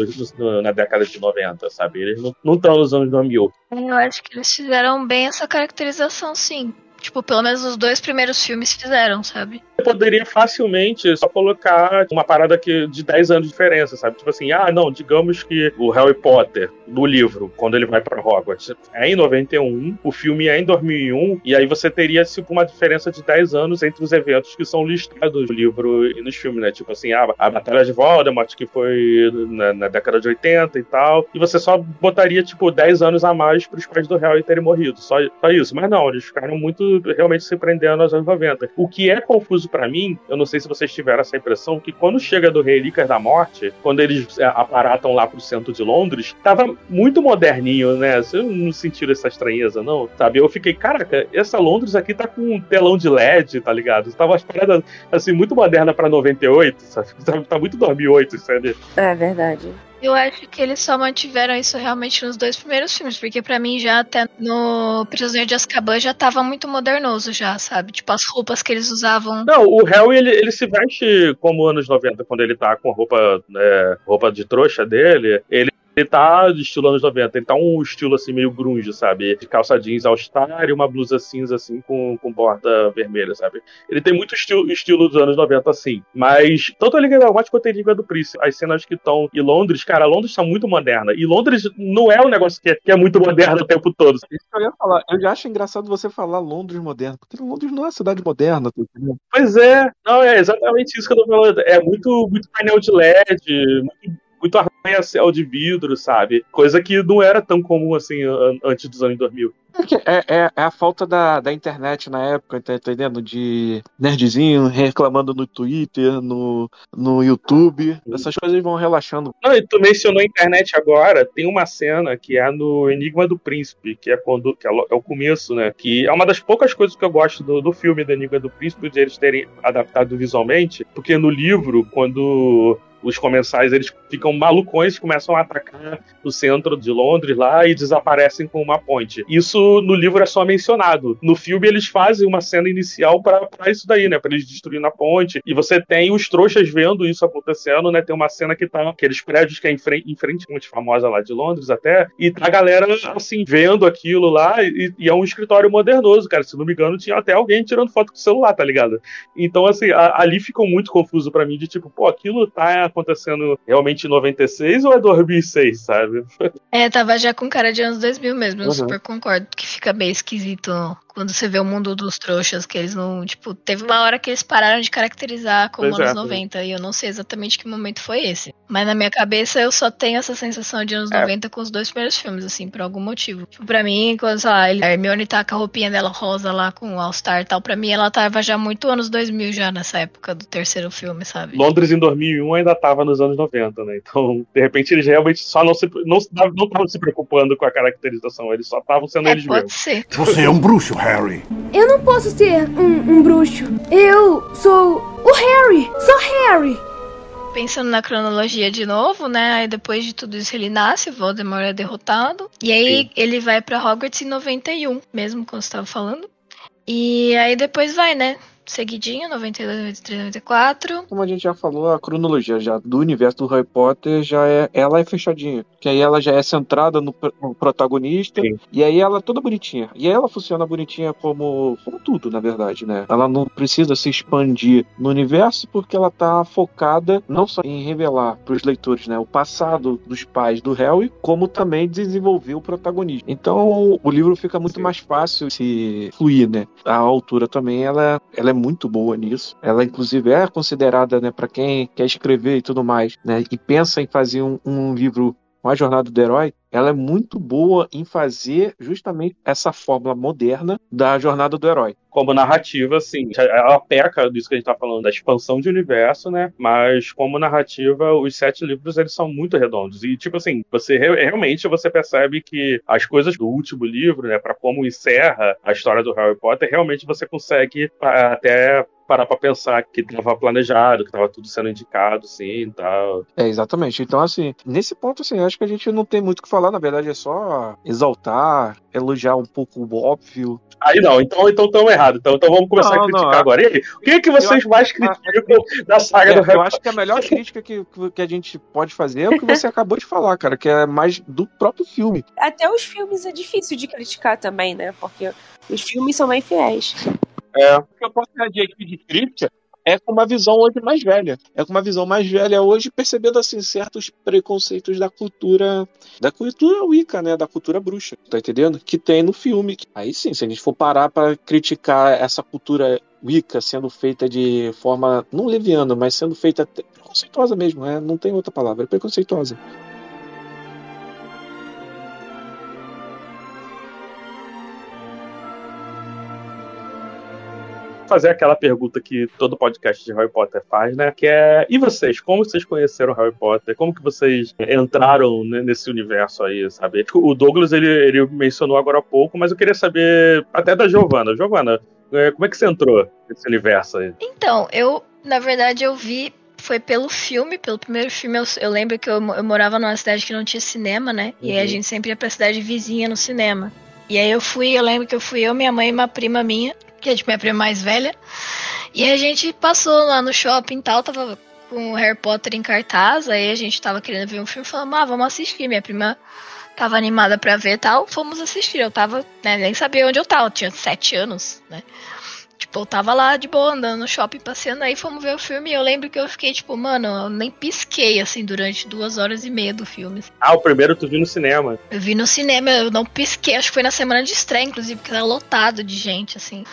na década de 90, sabe? Eles não estão nos anos 2000. Eu acho que eles fizeram bem essa caracterização, sim. Tipo, pelo menos os dois primeiros filmes fizeram, sabe? poderia facilmente só colocar uma parada que, de 10 anos de diferença, sabe? Tipo assim, ah, não, digamos que o Harry Potter, do livro, quando ele vai para Hogwarts, é em 91, o filme é em 2001, e aí você teria, tipo, uma diferença de 10 anos entre os eventos que são listados no livro e nos filmes, né? Tipo assim, ah, a Batalha de Voldemort, que foi na, na, década de 80 e tal, e você só botaria, tipo, 10 anos a mais pros pais do Harry terem morrido, só, só isso. Mas não, eles ficaram muito realmente se prendendo aos anos 90. O que é confuso para mim, eu não sei se vocês tiveram essa impressão, que quando chega do Relíquias da Morte, quando eles é, aparatam lá pro centro de Londres, tava muito moderninho, né? Vocês não sentiram essa estranheza, não? Sabe? Eu fiquei, caraca, essa Londres aqui tá com um telão de LED, tá ligado? Tava uma parada, assim, muito moderna pra 98, sabe? Tá muito 2008, sabe? É verdade. Eu acho que eles só mantiveram isso realmente nos dois primeiros filmes, porque para mim já até no Prisioneiro de Azkaban já tava muito modernoso já, sabe? Tipo, as roupas que eles usavam. Não, o Harry, ele, ele se veste como anos 90, quando ele tá com a roupa, né, roupa de trouxa dele, ele ele tá de estilo anos 90, ele tá um estilo assim meio grunge, sabe? De calça jeans all-star e uma blusa cinza assim com, com borda vermelha, sabe? Ele tem muito estilo, estilo dos anos 90 assim. Mas tanto a Liga da Watch quanto a Liga do Príncipe, as cenas que estão em Londres, cara, Londres tá muito moderna. E Londres não é um negócio que é, que é muito moderno o tempo todo. Isso que eu ia falar. Eu já acho engraçado você falar Londres moderno, porque Londres não é cidade moderna, tá entendendo? Pois é, não, é exatamente isso que eu tô falando. É muito, muito painel de LED, muito muito arranha-céu de vidro, sabe? Coisa que não era tão comum assim antes dos anos 2000. É, é, é, a falta da, da internet na época, tá entendendo? De nerdzinho reclamando no Twitter, no, no YouTube. Essas coisas vão relaxando. Não, e tu mencionou a internet agora. Tem uma cena que é no Enigma do Príncipe, que é quando que é, é o começo, né? Que é uma das poucas coisas que eu gosto do, do filme do Enigma do Príncipe, de eles terem adaptado visualmente. Porque no livro, quando os comensais eles ficam malucões, começam a atacar o centro de Londres lá e desaparecem com uma ponte. Isso no livro é só mencionado. No filme eles fazem uma cena inicial para isso daí, né? Para eles destruírem a ponte. E você tem os trouxas vendo isso acontecendo, né? Tem uma cena que tá aqueles prédios que é em frente, em frente muito famosa lá de Londres até, e tá a galera assim vendo aquilo lá e, e, é um escritório modernoso, cara. Se não me engano, tinha até alguém tirando foto com o celular, tá ligado? Então assim, a, ali ficou muito confuso para mim de tipo, pô, aquilo tá acontecendo realmente em 96 ou é 2006, sabe? É, tava já com cara de anos 2000 mesmo, eu Uhum. super concordo que fica bem esquisito quando você vê o mundo dos trouxas, que eles não, tipo, teve uma hora que eles pararam de caracterizar como Pois é. anos 90, e eu não sei exatamente que momento foi esse. Mas na minha cabeça eu só tenho essa sensação de anos É. 90 com os dois primeiros filmes, assim, por algum motivo. Tipo, pra mim, quando, sei lá, ele- a Hermione tá com a roupinha dela rosa lá com o All-Star e tal, pra mim ela tava já muito anos 2000 já nessa época do terceiro filme, sabe? Londres em 2001 ainda tava nos anos 90, né? Então, de repente, eles realmente só não se não estavam não estavam se preocupando com a caracterização, eles só estavam sendo É, eles pode mesmos. ser. Você é um bruxo, Harry. Eu não posso ser um, um bruxo. Eu sou o Harry. Sou Harry. Pensando na cronologia de novo, né? Aí depois de tudo isso ele nasce, o Voldemort é derrotado. E aí ele vai pra Hogwarts em 91, mesmo como você tava falando. E aí depois vai, né? Seguidinho, 92, 93, 94. Como a gente já falou, a cronologia já do universo do Harry Potter já é ela é fechadinha, que aí ela já é centrada no, no protagonista Sim. e aí ela é toda bonitinha. E aí ela funciona bonitinha como, como tudo, na verdade, né? Ela não precisa se expandir no universo porque ela tá focada não só em revelar para os leitores, né, o passado dos pais do Harry, como também desenvolver o protagonista. Então, o livro fica muito Sim. mais fácil se fluir, né? A autora também ela, ela é muito boa nisso. Ela inclusive é considerada, né, para quem quer escrever e tudo mais, né, e pensa em fazer um, um livro com a jornada do herói, ela é muito boa em fazer justamente essa fórmula moderna da jornada do herói. Como narrativa, assim, ela peca disso que a gente tá falando, da expansão de universo, né? Mas como narrativa, os sete livros, eles são muito redondos. E, tipo assim, você re- realmente você percebe que as coisas do último livro, né, para como encerra a história do Harry Potter, realmente você consegue ah, até parar pra pensar que estava planejado, que estava tudo sendo indicado, sim, e tal. É, exatamente. Então, assim, nesse ponto, assim, acho que a gente não tem muito o que falar, na verdade, é só exaltar, elogiar um pouco o óbvio. Aí não, então então estamos errados. Então, então vamos começar Não, a criticar não, agora. E aí, o que, que vocês acho mais que- criticam da saga É, do Harry eu acho que a melhor crítica que, que a gente pode fazer é o que você acabou de falar, cara, que é mais do próprio filme. Até os filmes é difícil de criticar também, né? Porque os filmes são bem fiéis. É. O que eu posso aqui de crítica é com uma visão hoje mais velha. É com uma visão mais velha hoje, percebendo assim certos preconceitos da cultura, da cultura Wicca, né, da cultura bruxa, tá entendendo? Que tem no filme. Aí sim, se a gente for parar para criticar essa cultura Wicca sendo feita de forma não leviana, mas sendo feita preconceituosa mesmo, é, não tem outra palavra, é preconceituosa. Fazer aquela pergunta que todo podcast de Harry Potter faz, né? Que é, e vocês? Como vocês conheceram Harry Potter? Como que vocês entraram né, nesse universo aí, sabe? Tipo, O Douglas, ele, ele mencionou agora há pouco, mas eu queria saber até da Giovana. Giovana, é, como é que você entrou nesse universo aí? Então, eu, na verdade, eu vi. Foi pelo filme, pelo primeiro filme. Eu, eu lembro que eu, eu morava numa cidade que não tinha cinema, né? E aí a Uhum. gente sempre ia pra cidade vizinha no cinema. E aí eu fui, eu lembro que eu fui eu, minha mãe e uma prima minha, que é tipo minha prima mais velha. E a gente passou lá no shopping e tal, tava com o Harry Potter em cartaz, aí a gente tava querendo ver um filme, falamos, ah, vamos assistir. Minha prima tava animada pra ver e tal, fomos assistir. Eu tava, né, nem sabia onde eu tava, eu tinha sete anos, né? Tipo, eu tava lá de boa, andando no shopping, passeando, aí fomos ver o filme e eu lembro que eu fiquei, tipo, mano, eu nem pisquei, assim, durante duas horas e meia do filme. Ah, o primeiro tu viu no cinema. Eu vi no cinema, eu não pisquei, acho que foi na semana de estreia, inclusive, porque era lotado de gente, assim.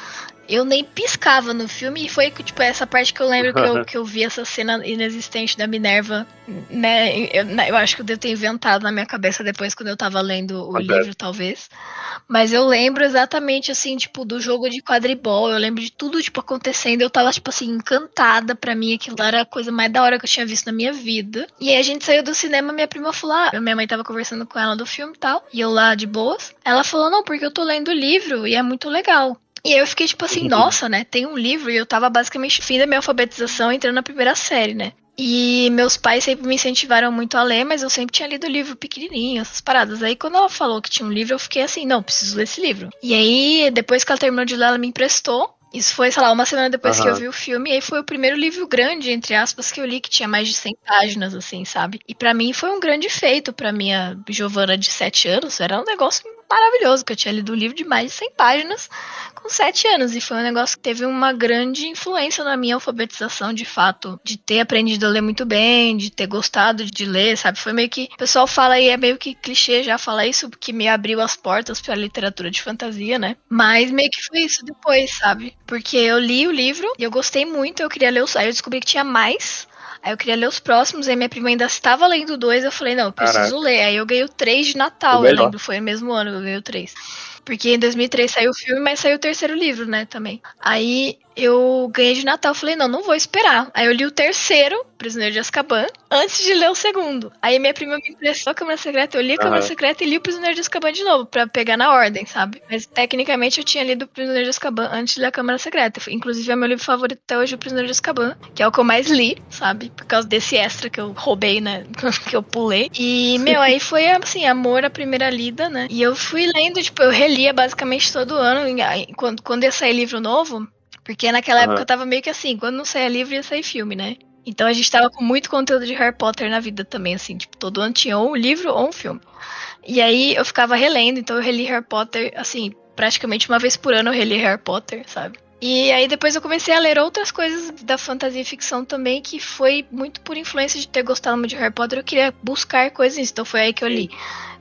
Eu nem piscava no filme e foi, tipo, essa parte que eu lembro que eu, que eu vi essa cena inexistente da Minerva, né? Eu, eu acho que eu devo ter inventado na minha cabeça depois quando eu tava lendo o livro, talvez. Mas eu lembro exatamente, assim, tipo, do jogo de quadribol, eu lembro de tudo, tipo, acontecendo. Eu tava, tipo, assim, encantada pra mim. Aquilo era a coisa mais da hora que eu tinha visto na minha vida. E aí a gente saiu do cinema, minha prima falou, ah, minha mãe tava conversando com ela do filme e tal, e eu lá de boas. Ela falou, não, porque eu tô lendo o livro e é muito legal. E aí eu fiquei tipo assim, nossa, né? Tem um livro e eu tava basicamente fim da minha alfabetização entrando na primeira série, né? E meus pais sempre me incentivaram muito a ler, mas eu sempre tinha lido livro pequenininho, essas paradas. Aí quando ela falou que tinha um livro, eu fiquei assim, não, preciso ler esse livro. E aí, depois que ela terminou de ler, ela me emprestou. Isso foi, sei lá, uma semana depois que eu vi o filme, e aí foi o primeiro livro grande, entre aspas, que eu li, que tinha mais de 100 páginas, assim, sabe? E pra mim foi um grande feito, pra minha Giovana de 7 anos, era um negócio maravilhoso, que eu tinha lido um livro de mais de 100 páginas com 7 anos. E foi um negócio que teve uma grande influência na minha alfabetização, de fato. De ter aprendido a ler muito bem, de ter gostado de ler, sabe? Foi meio que. O pessoal fala aí, é meio que clichê já falar isso, porque me abriu as portas pra literatura de fantasia, né? Mas meio que foi isso depois, sabe? Porque eu li o livro e eu gostei muito, eu queria ler os. Aí eu descobri que tinha mais. Aí eu queria ler os próximos, aí minha prima ainda estava lendo dois, eu falei, não, eu preciso Caraca. ler. Aí eu ganhei o três de Natal, eu lembro, foi o mesmo ano que eu ganhei o três. Porque em 2003 saiu o filme, mas saiu o terceiro livro, né, também. Aí eu ganhei de Natal, falei, não, não vou esperar. Aí eu li o terceiro, Prisioneiro de Azkaban, antes de ler o segundo. Aí minha prima me emprestou a Câmara Secreta, eu li a Câmara Aham. Secreta e li o Prisioneiro de Azkaban de novo, pra pegar na ordem, sabe? Mas tecnicamente eu tinha lido o Prisioneiro de Azkaban antes de ler a Câmara Secreta. Inclusive é meu livro favorito até hoje, o Prisioneiro de Azkaban, que é o que eu mais li, sabe? Por causa desse extra que eu roubei, né? que eu pulei. E, meu, aí foi, assim, amor à primeira lida, né? E eu fui lendo, tipo, eu relia basicamente todo ano, quando, quando ia sair livro novo, porque naquela Aham. época eu tava meio que assim, quando não saía livro ia sair filme, né? Então a gente tava com muito conteúdo de Harry Potter na vida também, assim, tipo, todo ano tinha ou um livro ou um filme. E aí eu ficava relendo, então eu reli Harry Potter, assim, praticamente uma vez por ano eu reli Harry Potter, sabe? E aí depois eu comecei a ler outras coisas da fantasia e ficção também, que foi muito por influência de ter gostado muito de Harry Potter, eu queria buscar coisas, então foi aí que eu li.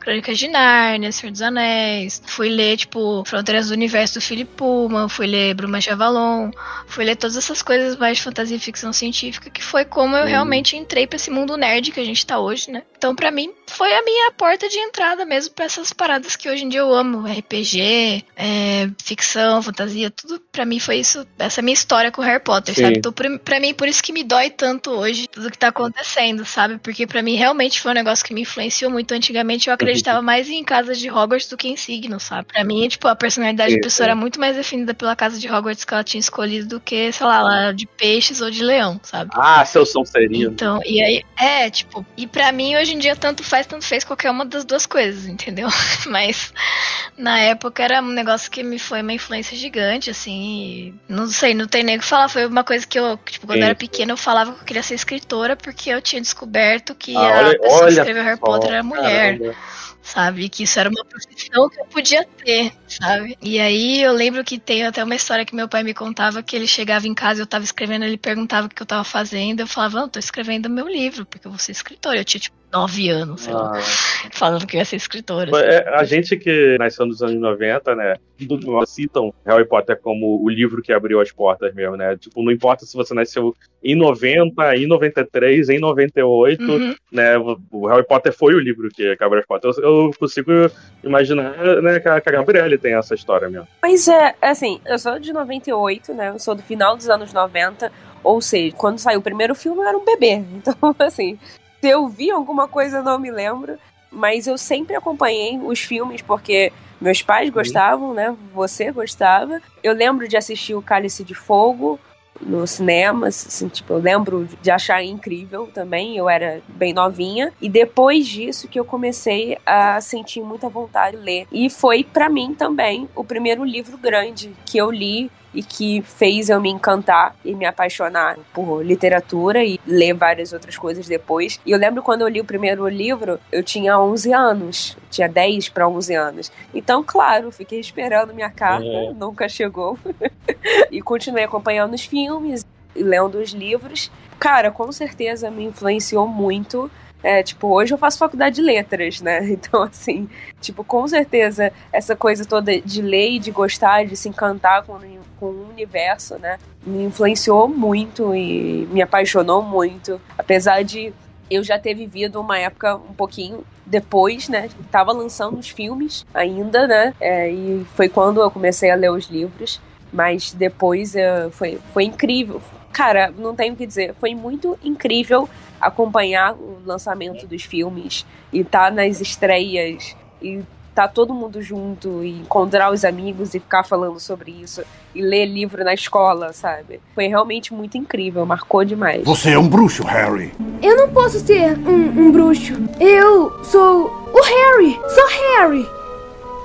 Crônicas de Nárnia, Senhor dos Anéis, fui ler, tipo, Fronteiras do Universo do Philip Pullman, fui ler Bruma de Avalon, fui ler todas essas coisas mais de fantasia e ficção científica, que foi como eu Uhum. realmente entrei pra esse mundo nerd que a gente tá hoje, né? Então, pra mim, foi a minha porta de entrada mesmo pra essas paradas que hoje em dia eu amo, RPG, é, ficção, fantasia, tudo pra mim foi isso, essa minha história com Harry Potter, Sim. sabe? Então, pra, pra mim, por isso que me dói tanto hoje tudo que tá acontecendo, sabe? Porque pra mim realmente foi um negócio que me influenciou muito. Antigamente eu acreditava mais em casas de Hogwarts do que em signos, sabe? Pra mim, tipo, a personalidade da pessoa era muito mais definida pela casa de Hogwarts que ela tinha escolhido do que, sei lá, lá de peixes ou de leão, sabe? Ah, seu Sonserino. Então, e aí, é, tipo, e pra mim hoje em dia tanto faz, tanto fez qualquer uma das duas coisas, entendeu? Mas na época era um negócio que me foi uma influência gigante, assim, não sei, não tem nem o que falar, foi uma coisa que eu, tipo, quando eu era pequena eu falava que eu queria ser escritora porque eu tinha descoberto que Ah, a olha- pessoa que escreveu Harry só, Potter era mulher caramba. Sabe? Que isso era uma profissão que eu podia ter, sabe? E aí eu lembro que tem até uma história que meu pai me contava que ele chegava em casa eu tava escrevendo, ele perguntava o que eu tava fazendo, eu falava, não, tô escrevendo meu livro, porque eu vou ser escritora. Eu tinha tipo nove anos, sei lá, Ah. falando que eu ia ser escritora. assim. É, a gente que nasceu nos anos 90, né? citam Harry Potter como o livro que abriu as portas mesmo, né? Tipo, não importa se você nasceu em 90, em 93, em 98, Uhum. né? o- O Harry Potter foi o livro que, que abriu as portas. Eu, eu consigo imaginar né, que, a, que a Gabriele tem essa história mesmo. Mas é, assim, eu sou de 98, né? Eu sou do final dos anos 90. Ou seja, quando saiu o primeiro filme eu era um bebê. Então, assim, se eu vi alguma coisa não me lembro. Mas eu sempre acompanhei os filmes porque meus pais gostavam, né? Você gostava. Eu lembro de assistir o Cálice de Fogo no cinema, assim, tipo, eu lembro de achar incrível também, eu era bem novinha, e depois disso que eu comecei a sentir muita vontade de ler. E foi pra mim também o primeiro livro grande que eu li e que fez eu me encantar e me apaixonar por literatura e ler várias outras coisas depois. E eu lembro quando eu li o primeiro livro, eu tinha 11 anos, tinha 10 para 11 anos. Então, claro, fiquei esperando minha carta, Uhum. nunca chegou. e continuei acompanhando os filmes e lendo os livros. Cara, com certeza me influenciou muito. É, tipo, hoje eu faço faculdade de letras, né? Então, assim, tipo, com certeza essa coisa toda de ler e de gostar, de se encantar com, com o universo, né? Me influenciou muito e me apaixonou muito. Apesar de eu já ter vivido uma época um pouquinho depois, né? Tava lançando os filmes ainda, né? É, e foi quando eu comecei a ler os livros. Mas depois é, foi, foi incrível. Cara, não tenho o que dizer. Foi muito incrível acompanhar o lançamento dos filmes e estar nas estreias e tá todo mundo junto e encontrar os amigos e ficar falando sobre isso e ler livro na escola, sabe? Foi realmente muito incrível, marcou demais. Você é um bruxo, Harry. Eu não posso ser um, um bruxo. Eu sou o Harry. Sou Harry.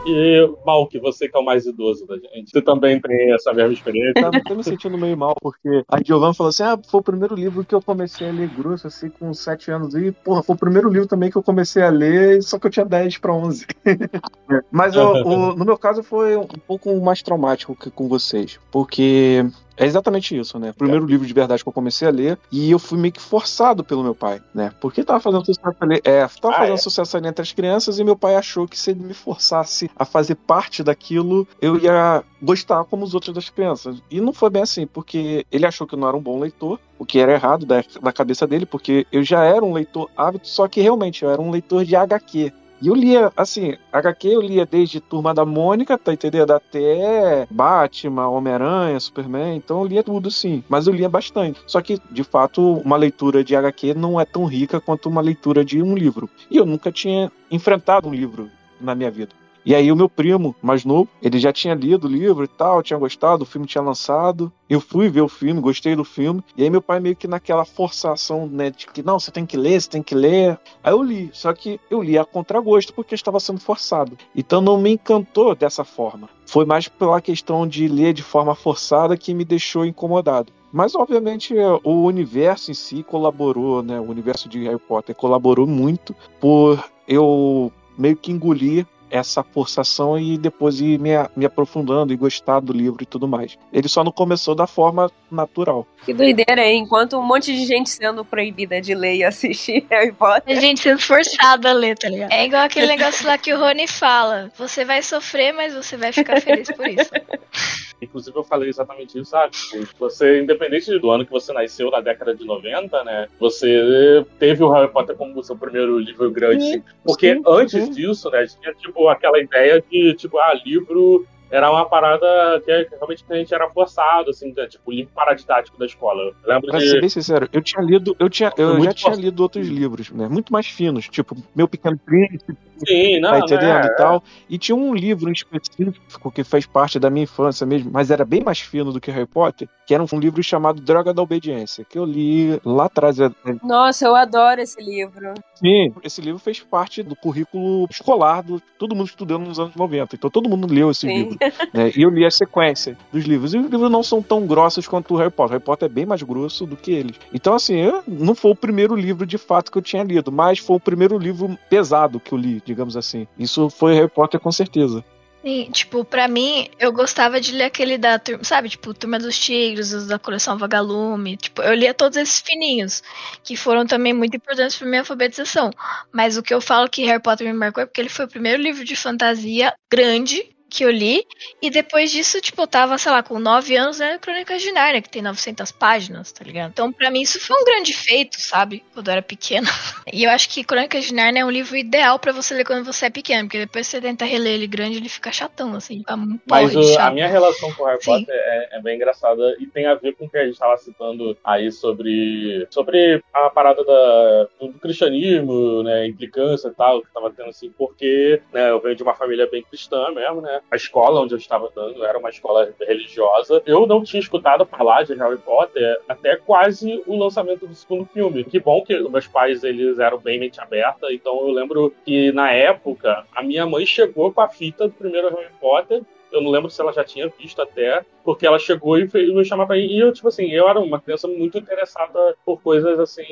E, Malk, você que é o mais idoso da gente, você também tem essa mesma experiência? Eu tô me sentindo meio mal, porque a Giovanna falou assim: ah, foi o primeiro livro que eu comecei a ler grosso, assim, com 7 anos. E, porra, foi o primeiro livro também que eu comecei a ler, só que eu tinha 10 pra 11. Mas eu, o, no meu caso foi um pouco mais traumático que com vocês, porque é exatamente isso, né? Primeiro livro de verdade que eu comecei a ler e eu fui meio que forçado pelo meu pai, né? Porque tava fazendo sucesso ali, é, tava Ah, fazendo é? sucesso ali entre as crianças e meu pai achou que se ele me forçasse a fazer parte daquilo, eu ia gostar como os outros das crianças. E não foi bem assim, porque ele achou que eu não era um bom leitor, o que era errado da, da cabeça dele, porque eu já era um leitor ávido, só que realmente eu era um leitor de HQ. E eu lia, assim, HQ eu lia desde Turma da Mônica, tá entendendo? Até Batman, Homem-Aranha, Superman, então eu lia tudo sim. Mas eu lia bastante. Só que, de fato, uma leitura de HQ não é tão rica quanto uma leitura de um livro. E eu nunca tinha enfrentado um livro na minha vida. E aí o meu primo, mais novo, ele já tinha lido o livro e tal, tinha gostado, o filme tinha lançado. Eu fui ver o filme, gostei do filme. E aí meu pai meio que naquela forçação, né, de que não, você tem que ler, você tem que ler. Aí eu li, só que eu li a contragosto porque estava sendo forçado. Então não me encantou dessa forma. Foi mais pela questão de ler de forma forçada que me deixou incomodado. Mas, obviamente, o universo em si colaborou, né? O universo de Harry Potter colaborou muito por eu meio que engolir essa forçação e depois ir me, me aprofundando e gostar do livro e tudo mais. Ele só não começou da forma natural. Que doideira, hein? Enquanto um monte de gente sendo proibida de ler e assistir Harry Potter. A gente sendo forçada a ler, tá ligado? É igual aquele negócio lá que o Rony fala. Você vai sofrer, mas você vai ficar feliz por isso. Inclusive, eu falei exatamente isso, sabe? Tipo, Você, independente do ano que você nasceu, na década de 90, né? Você teve o Harry Potter como seu primeiro livro grande. Sim, Porque sim, antes sim. disso, né, tinha, tipo, aquela ideia de, tipo, ah, livro era uma parada que realmente a gente era forçado, assim, né, tipo, livro paradidático da escola. Eu lembro Pra de... ser bem sincero, eu tinha lido, eu tinha, eu já tinha forte. lido outros livros, né? Muito mais finos, tipo Meu Pequeno Príncipe, Sim, não, tá entendendo né, e tal. E tinha um livro em específico que fez parte da minha infância mesmo, mas era bem mais fino do que Harry Potter, que era um livro chamado Droga da Obediência, que eu li lá atrás. É- é- Nossa, eu adoro esse livro. Sim, esse livro fez parte do currículo escolar do todo mundo estudando nos anos 90. Então todo mundo leu esse Sim. livro. né? E eu li a sequência dos livros. E os livros não são tão grossos quanto o Harry Potter. Harry Potter é bem mais grosso do que eles. Então, assim, não foi o primeiro livro de fato que eu tinha lido, mas foi o primeiro livro pesado que eu li, digamos assim. Isso foi Harry Potter com certeza. Sim, tipo, pra mim, eu gostava de ler aquele da turma, sabe? Tipo, Turma dos Tigres, os da coleção Vagalume. Tipo, eu lia todos esses fininhos, que foram também muito importantes pra minha alfabetização. Mas o que eu falo que Harry Potter me marcou é porque ele foi o primeiro livro de fantasia grande que eu li. E depois disso, tipo, eu tava, sei lá, com 9 anos, né? Crônicas de Nárnia, que tem 900 páginas, tá ligado? Então, pra mim, isso foi um grande feito, sabe? Quando eu era pequena. E eu acho que Crônicas de Nárnia é um livro ideal pra você ler quando você é pequeno, porque depois você tenta reler ele grande, ele fica chatão, assim, fica muito Mas o- a minha relação com o Harry. Potter é, é bem engraçada e tem a ver com o que a gente estava citando aí sobre, sobre a parada da, do cristianismo, né, implicância e tal, que estava tendo assim, porque né, eu venho de uma família bem cristã mesmo, né? A escola onde eu estava dando era uma escola religiosa. Eu não tinha escutado falar de Harry Potter até quase o lançamento do segundo filme. Que bom que meus pais eles eram bem mente aberta, então eu lembro que na época a minha mãe chegou com a fita do primeiro Harry Potter eu não lembro se ela já tinha visto até, porque ela chegou e me chamar pra ir. E eu, tipo assim, eu era uma criança muito interessada por coisas assim,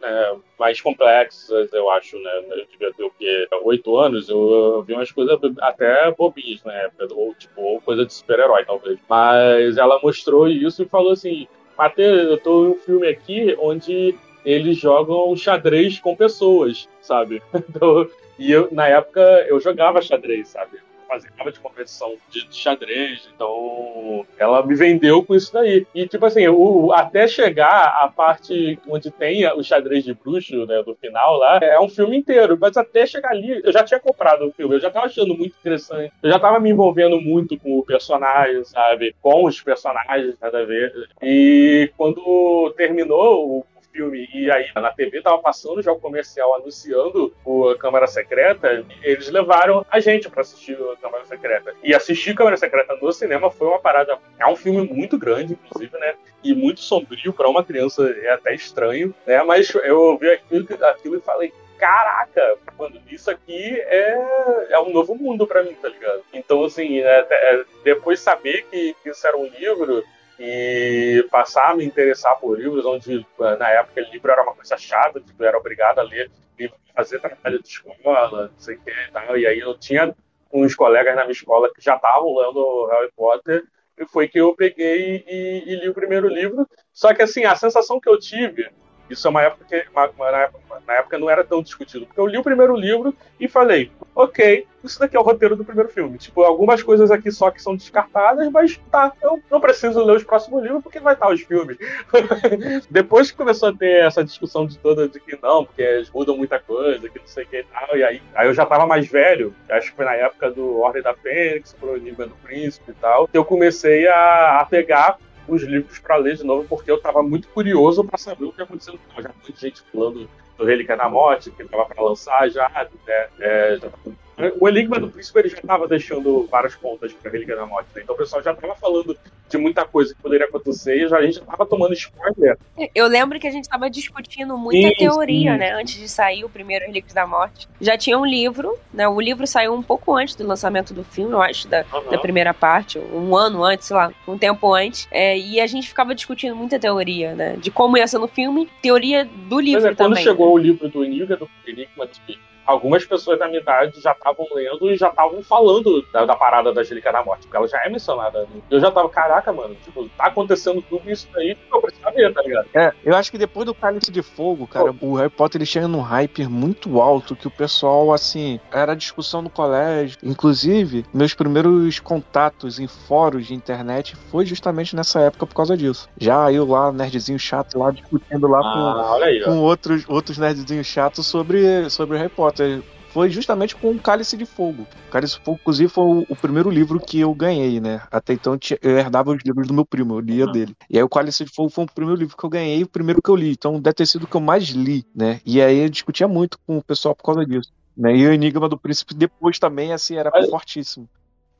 né, mais complexas, eu acho, né? Eu devia ter o quê? Oito anos, eu, vi umas coisas até bobinhas época, ou tipo, ou coisa de super-herói, talvez. Mas ela mostrou isso e falou assim: Matheus, eu tô em um filme aqui onde eles jogam xadrez com pessoas, sabe? Então, e eu, na época, eu jogava xadrez, sabe? Fazia de competição de, xadrez, então ela me vendeu com isso daí. E tipo assim, o, até chegar a parte onde tem o xadrez de bruxo, né, do final lá, é um filme inteiro, mas até chegar ali, eu já tinha comprado o filme, eu já tava achando muito interessante, eu já tava me envolvendo muito com o personagem, sabe, com os personagens, nada a ver. E quando terminou o filme e aí na TV tava passando já o comercial anunciando o Câmara Secreta, eles levaram a gente para assistir o Câmara Secreta. E assistir Câmara Secreta no cinema foi uma parada. É um filme muito grande, inclusive, né? E muito sombrio para uma criança é até estranho, né? Mas eu vi aquilo, aquilo e falei. Caraca, mano, isso aqui é, é um novo mundo pra mim, tá ligado? Então, assim, é, é, depois saber que, que isso era um livro e passar a me interessar por livros, onde na época livro era uma coisa chata, tipo, eu era obrigado a ler livro, fazer trabalho de escola, não sei o que e tal. E aí eu tinha uns colegas na minha escola que já estavam lendo Harry Potter, e foi que eu peguei e, e, li o primeiro livro. Só que assim, a sensação que eu tive isso é uma época que uma, uma, na época não era tão discutido. Porque eu li o primeiro livro e falei, ok, isso daqui é o roteiro do primeiro filme. Tipo, algumas coisas aqui só que são descartadas, mas tá, eu não preciso ler os próximos livros porque vai estar os filmes. Depois que começou a ter essa discussão de toda de que não, porque eles mudam muita coisa, que não sei o que e tal, e aí, aí eu já tava mais velho, acho que foi na época do Ordem da Fênix, pro Enigma do Príncipe e tal, que eu comecei a, a pegar os livros para ler de novo, porque eu estava muito curioso para saber o que aconteceu. Já muita gente falando do Relíquia da Morte, que estava para lançar já, né? É, já o Enigma do Príncipe ele já estava deixando várias pontas para Relíquia da Morte, né? então o pessoal já estava falando de muita coisa que poderia acontecer e já, a gente estava tomando spoiler. Eu lembro que a gente estava discutindo muita sim, teoria, sim. né? Antes de sair o primeiro Relíquia da Morte. Já tinha um livro, né? O livro saiu um pouco antes do lançamento do filme, eu acho, da, uhum. da primeira parte, um ano antes, sei lá, um tempo antes. É, e a gente ficava discutindo muita teoria, né? De como ia ser no filme, teoria do livro é, também. Quando chegou né? o livro do Enigma do Enigma do algumas pessoas da minha idade já estavam lendo e já estavam falando da, da, parada da Angélica da Morte, porque ela já é mencionada. Eu já tava, caraca, mano, tipo, tá acontecendo tudo isso aí eu preciso ver, tá ligado? É, eu acho que depois do Cálice de Fogo, cara, Pô. o Harry Potter ele chega num hype muito alto que o pessoal, assim, era discussão no colégio. Inclusive, meus primeiros contatos em fóruns de internet foi justamente nessa época por causa disso. Já eu lá, nerdzinho chato, lá discutindo lá ah, com, aí, com outros, outros nerdzinhos chatos sobre, sobre Harry Potter foi justamente com o Cálice de Fogo. O Cálice de Fogo, inclusive, foi o, o, primeiro livro que eu ganhei, né? Até então eu herdava os livros do meu primo, eu lia uhum. dele. E aí o Cálice de Fogo foi o primeiro livro que eu ganhei e o primeiro que eu li. Então deve ter sido o que eu mais li, né? E aí eu discutia muito com o pessoal por causa disso. Né? E o Enigma do Príncipe depois também, assim, era Mas, fortíssimo.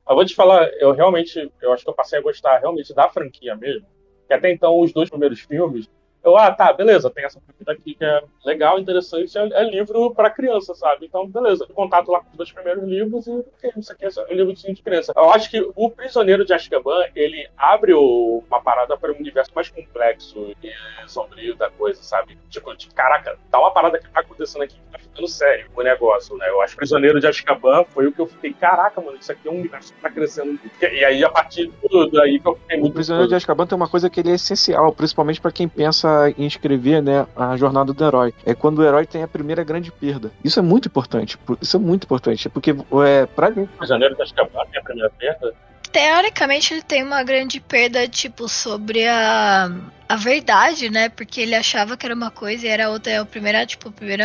Eu vou te falar, eu realmente, eu acho que eu passei a gostar realmente da franquia mesmo. Que até então os dois primeiros filmes eu, ah, tá, beleza, tem essa partida aqui que é legal, interessante, é, é livro para criança, sabe? Então, beleza, contato lá com os dois primeiros livros e okay, isso aqui é um livro de criança. Eu acho que o Prisioneiro de Azkaban, ele abre o, uma parada para um universo mais complexo e sombrio da coisa, sabe? Tipo, tipo, caraca, tá uma parada que tá acontecendo aqui que tá ficando sério o negócio, né? Eu acho que Prisioneiro de Azkaban foi o que eu fiquei, caraca, mano, isso aqui é um universo que tá crescendo. E aí, a partir daí que eu fiquei muito... O Prisioneiro de Azkaban tem uma coisa que ele é essencial, principalmente para quem pensa em escrever né, a jornada do herói. É quando o herói tem a primeira grande perda. Isso é muito importante. Isso é muito importante. Porque é, pra gente. O janeiro tá escapado tem a primeira perda? Teoricamente ele tem uma grande perda, tipo, sobre a, a verdade, né? Porque ele achava que era uma coisa e era outra. É o primeiro, tipo, o primeiro,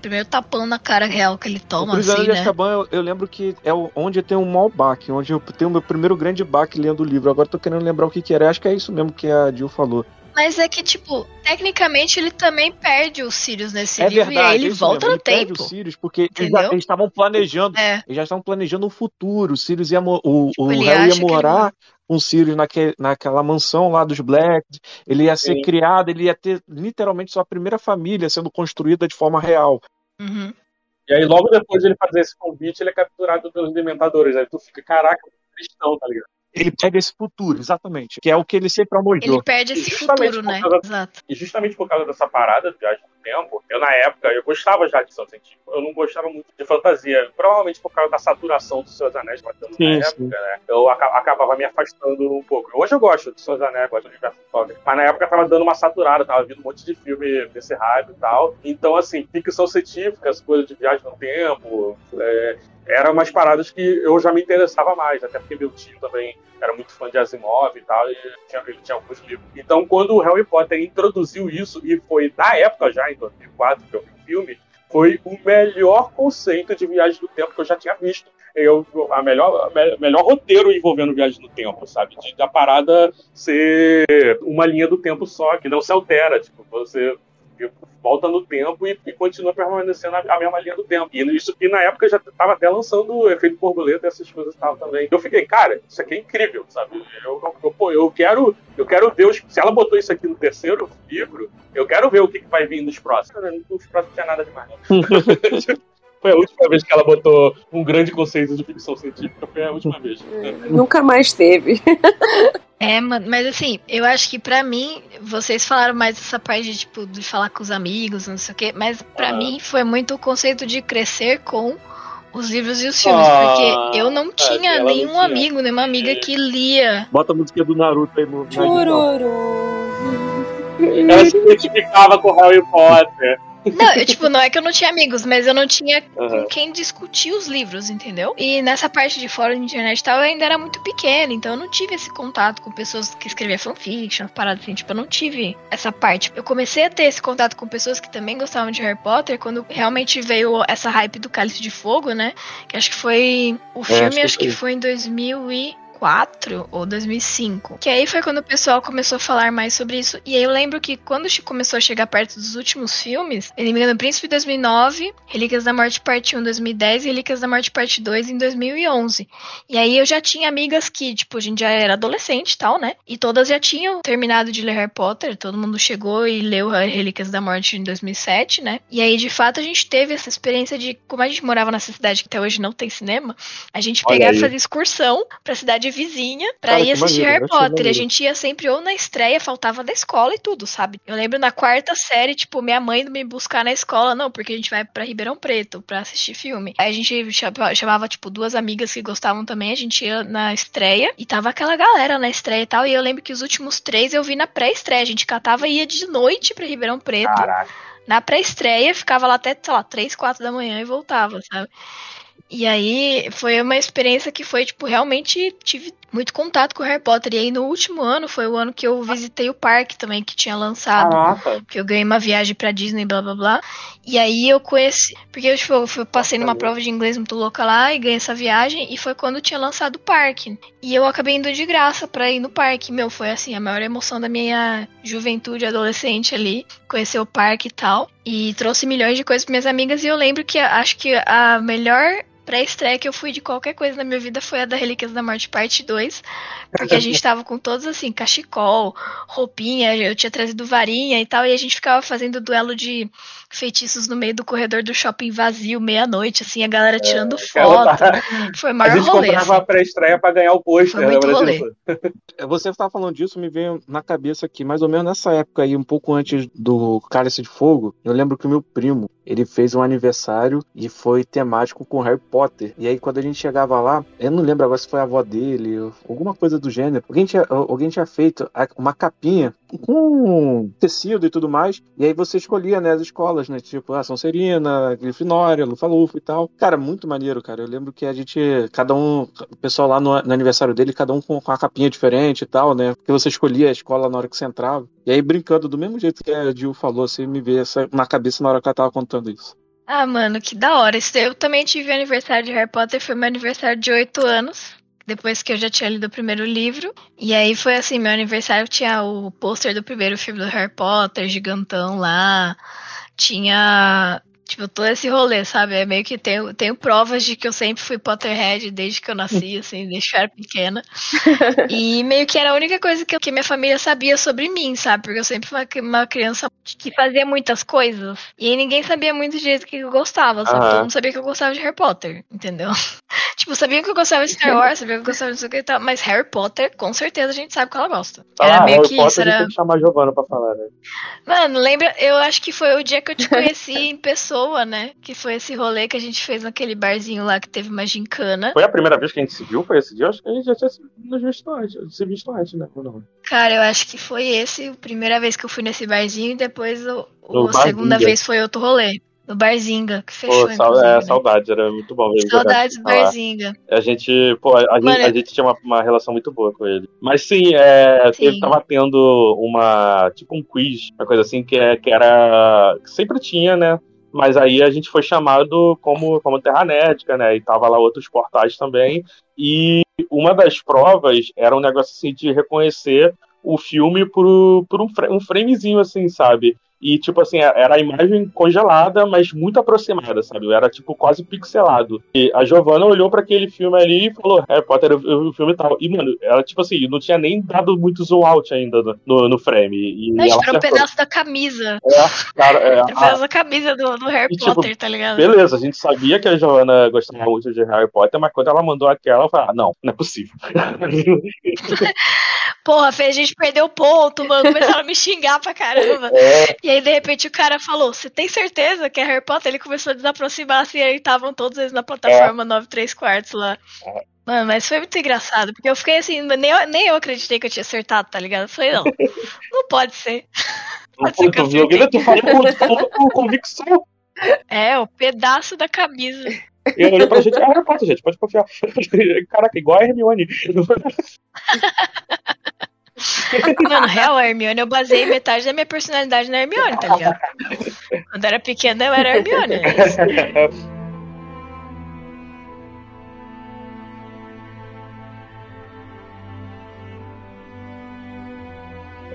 primeiro tapão na cara real que ele toma. O Prisioneiro assim, de né? Azkaban, eu, eu, lembro que é onde tem um mal baque, onde eu tenho o meu primeiro grande baque lendo o livro. Agora tô querendo lembrar o que, que era. Acho que é isso mesmo que a Jill falou. Mas é que, tipo, tecnicamente ele também perde os Sirius nesse é livro verdade, e aí ele volta mesmo, no ele tempo. Perde os Sirius porque eles, já, eles estavam planejando. É. Eles já estavam planejando o futuro. O Sirius ia, o, tipo, o Harry ia morar com o Sirius naque, naquela mansão lá dos Blacks. Ele ia ser Sim. criado, ele ia ter literalmente sua primeira família sendo construída de forma real. Uhum. E aí, logo depois de ele fazer esse convite, ele é capturado pelos Dementadores. Aí tu fica, caraca, cristão, tá ligado? Ele perde esse futuro, exatamente. Que é o que ele sempre almojou. Ele perde esse futuro, né? Causa, Exato. E justamente por causa dessa parada de viagem no tempo, eu na época, eu gostava já de ficção científica. Eu não gostava muito de fantasia. Provavelmente por causa da saturação dos Seus Anéis batendo sim, na época, sim. né? Eu acabava me afastando um pouco. Hoje eu gosto de Seus Anéis, gosto do universo Mas na época tava dando uma saturada, tava vindo um monte de filme desse hype e tal. Então, assim, ficção científica, as coisas de viagem no tempo, é, eram umas paradas que eu já me interessava mais, até porque meu tio também era muito fã de Asimov e tal, e tinha, ele tinha alguns livros. Então, quando o Harry Potter introduziu isso, e foi na época já, em 2004, que eu vi o filme, foi o melhor conceito de viagem do tempo que eu já tinha visto. Eu, a melhor, a melhor roteiro envolvendo viagem no tempo, sabe? De, da parada ser uma linha do tempo só, que não se altera. Tipo, você volta no tempo e, e continua permanecendo a, a, mesma linha do tempo. E isso que na época já estava até lançando o efeito borboleta, essas coisas estavam também. Eu fiquei, cara, isso aqui é incrível, sabe? Eu, eu, pô, eu quero, eu quero ver os, se ela botou isso aqui no terceiro livro, eu quero ver o que, que vai vir nos próximos. Nos próximos não tinha nada demais. Foi a última vez que ela botou um grande conceito de ficção científica, foi a última vez. Nunca mais teve. É, mano, mas assim, eu acho que pra mim, vocês falaram mais essa parte de, tipo, de falar com os amigos, não sei o quê, mas pra Ah. mim foi muito o conceito de crescer com os livros e os filmes, Ah, porque eu não tinha ela não nenhum tinha. amigo, nenhuma amiga que lia. Bota a música do Naruto aí no. Chururu. Ela se identificava com Harry Potter. Não, eu, tipo, não é que eu não tinha amigos, mas eu não tinha Aham. com quem discutir os livros, entendeu? E nessa parte de fórum de internet e tal, eu ainda era muito pequena, então eu não tive esse contato com pessoas que escreviam fanfiction, paradas assim, tipo, eu não tive essa parte. Eu comecei a ter esse contato com pessoas que também gostavam de Harry Potter quando realmente veio essa hype do Cálice de Fogo, né? Que acho que foi. O filme acho que acho que foi. em 2004 ou 2005. Que aí foi quando o pessoal começou a falar mais sobre isso. E aí eu lembro que quando começou a chegar perto dos últimos filmes, Inimiga do Príncipe em 2009, Relíquias da Morte Parte 1 em 2010 e Relíquias da Morte Parte 2 em 2011. E aí eu já tinha amigas que, tipo, a gente já era adolescente e tal, né? E todas já tinham terminado de ler Harry Potter, todo mundo chegou e leu Relíquias da Morte em 2007, né? E aí, de fato, a gente teve essa experiência de, como a gente morava nessa cidade que até hoje não tem cinema, a gente Olha pegava e fazia excursão pra cidade vizinha pra Cara, ir assistir maneiro, Harry Potter. A gente ia sempre ou na estreia, faltava da escola e tudo, sabe? Eu lembro na quarta série, tipo, minha mãe indo me buscar na escola, não, porque a gente vai pra Ribeirão Preto pra assistir filme. Aí a gente chama- chamava, tipo, duas amigas que gostavam também, a gente ia na estreia e tava aquela galera na estreia e tal. E eu lembro que os últimos três eu vi na pré-estreia. A gente catava e ia de noite pra Ribeirão Preto Caraca. na pré-estreia, ficava lá até, sei lá, 3, 4 da manhã e voltava, sabe? E aí foi uma experiência que foi, tipo, realmente tive muito contato com o Harry Potter. E aí no último ano foi o ano que eu visitei o parque também, que tinha lançado. Caraca. Que eu ganhei uma viagem pra Disney, blá blá blá. E aí eu conheci. Porque eu, tipo, eu fui- passei numa prova de inglês muito louca lá e ganhei essa viagem. E foi quando tinha lançado o parque. E eu acabei indo de graça pra ir no parque. Meu, foi assim, a maior emoção da minha juventude adolescente ali. Conhecer o parque e tal. E trouxe milhões de coisas pra minhas amigas. E eu lembro que acho que a melhor pré-estreia que eu fui de qualquer coisa na minha vida foi a da Relíquias da Morte Parte 2. Porque a gente tava com todos assim, cachecol, roupinha, eu tinha trazido varinha e tal, e a gente ficava fazendo duelo de feitiços no meio do corredor do shopping vazio, meia-noite, assim, a galera tirando ela foto. tá- Foi o A maior gente rolê. comprava assim. a pré-estreia pra ganhar o pôster. Foi muito lembra rolê. disso? Você estava falando disso, me veio na cabeça que mais ou menos nessa época aí, um pouco antes do Cálice de Fogo, eu lembro que o meu primo, ele fez um aniversário e foi temático com Harry Potter. E aí quando a gente chegava lá, eu não lembro agora se foi a avó dele, ou alguma coisa do gênero. Alguém tinha, alguém tinha feito a- uma capinha com tecido e tudo mais, e aí você escolhia, né, as escolas, né, tipo, a Sonserina, Grifinória, Lufa-Lufa e tal. Cara, muito maneiro, cara. Eu lembro que a gente, cada um, o pessoal lá no, no aniversário dele, cada um com, com uma capinha diferente e tal, né, porque você escolhia a escola na hora que você entrava. E aí, brincando, do mesmo jeito que a Jill falou, assim, me veio essa na cabeça na hora que ela tava contando isso. Ah, mano, que da hora. Eu também tive aniversário de Harry Potter, foi meu aniversário de 8 anos. Depois que eu já tinha lido o primeiro livro. E aí foi assim, meu aniversário tinha o pôster do primeiro filme do Harry Potter, gigantão lá. Tinha, tipo, todo esse rolê, sabe? É meio que tenho, tenho provas de que eu sempre fui Potterhead desde que eu nasci, assim, desde que eu era pequena. E meio que era a única coisa que, que minha família sabia sobre mim, sabe? Porque eu sempre fui uma, uma criança que fazia muitas coisas. E ninguém sabia muito do jeito que eu gostava, sabe? Aham. Todo mundo sabia que eu gostava de Harry Potter, entendeu? Tipo, sabiam que eu gostava de Star Wars, sabiam que eu gostava de que e tal. Mas Harry Potter, com certeza a gente sabe que ela gosta. Era Ah, meio Harry que Potter, isso, a gente era. tem que chamar a Giovanna pra falar, né? Mano, lembra? Eu acho que foi o dia que eu te conheci em pessoa, né? Que foi esse rolê que a gente fez naquele barzinho lá que teve uma gincana. Foi a primeira vez que a gente se viu? Foi esse dia? Eu acho que a gente já tinha se nos visto antes, se visto antes, né? Não? Cara, eu acho que foi esse a primeira vez que eu fui nesse barzinho e depois o, o- a segunda vez foi outro rolê. No Barzinga, que fechou, Pô, sal- é, né? saudade, era muito bom Saudades do. Barzinga. A gente, pô, a, gente, a gente tinha uma, uma relação muito boa com ele. Mas sim, é, Sim. ele tava tendo uma, tipo um quiz, uma coisa assim, que, é, que era, que sempre tinha, né? Mas aí a gente foi chamado como, como Terra Nética, né? E tava lá outros portais também. E uma das provas era um negócio assim de reconhecer o filme por, por um, um framezinho, assim, sabe? E, tipo assim, era a imagem congelada, mas muito aproximada, sabe? Era, tipo, quase pixelado. E a Giovanna olhou para aquele filme ali e falou, Harry Potter, o filme tal. E, mano, ela, tipo assim, não tinha nem dado muito zoom out ainda no, no frame. E não, era um pedaço da camisa. É, cara, é, Era um pedaço da camisa do, do Harry E, tipo, Potter, tá ligado? Beleza, a gente sabia que a Giovanna gostava muito de Harry Potter, mas quando ela mandou aquela, eu falei, ah, não, não é possível. Porra, fez a gente perder o ponto, mano. Começaram a me xingar pra caramba. É. E aí, de repente, o cara falou: Você tem certeza que é Harry Potter? Ele começou a desaproximar assim, e aí estavam todos eles na plataforma 9 3 quartos lá. Mano, mas foi muito engraçado, porque eu fiquei assim, nem eu, nem eu acreditei que eu tinha acertado, tá ligado? Eu falei, não, não pode ser. Pode ser que eu com, convicção. É, o pedaço da camisa. E eu olhei pra gente, é Harry Potter, gente, pode confiar. Caraca, igual a Hermione. Mano, real, a Hermione, eu baseei metade da minha personalidade na Hermione, tá ligado? Quando eu era pequena, eu era Hermione. é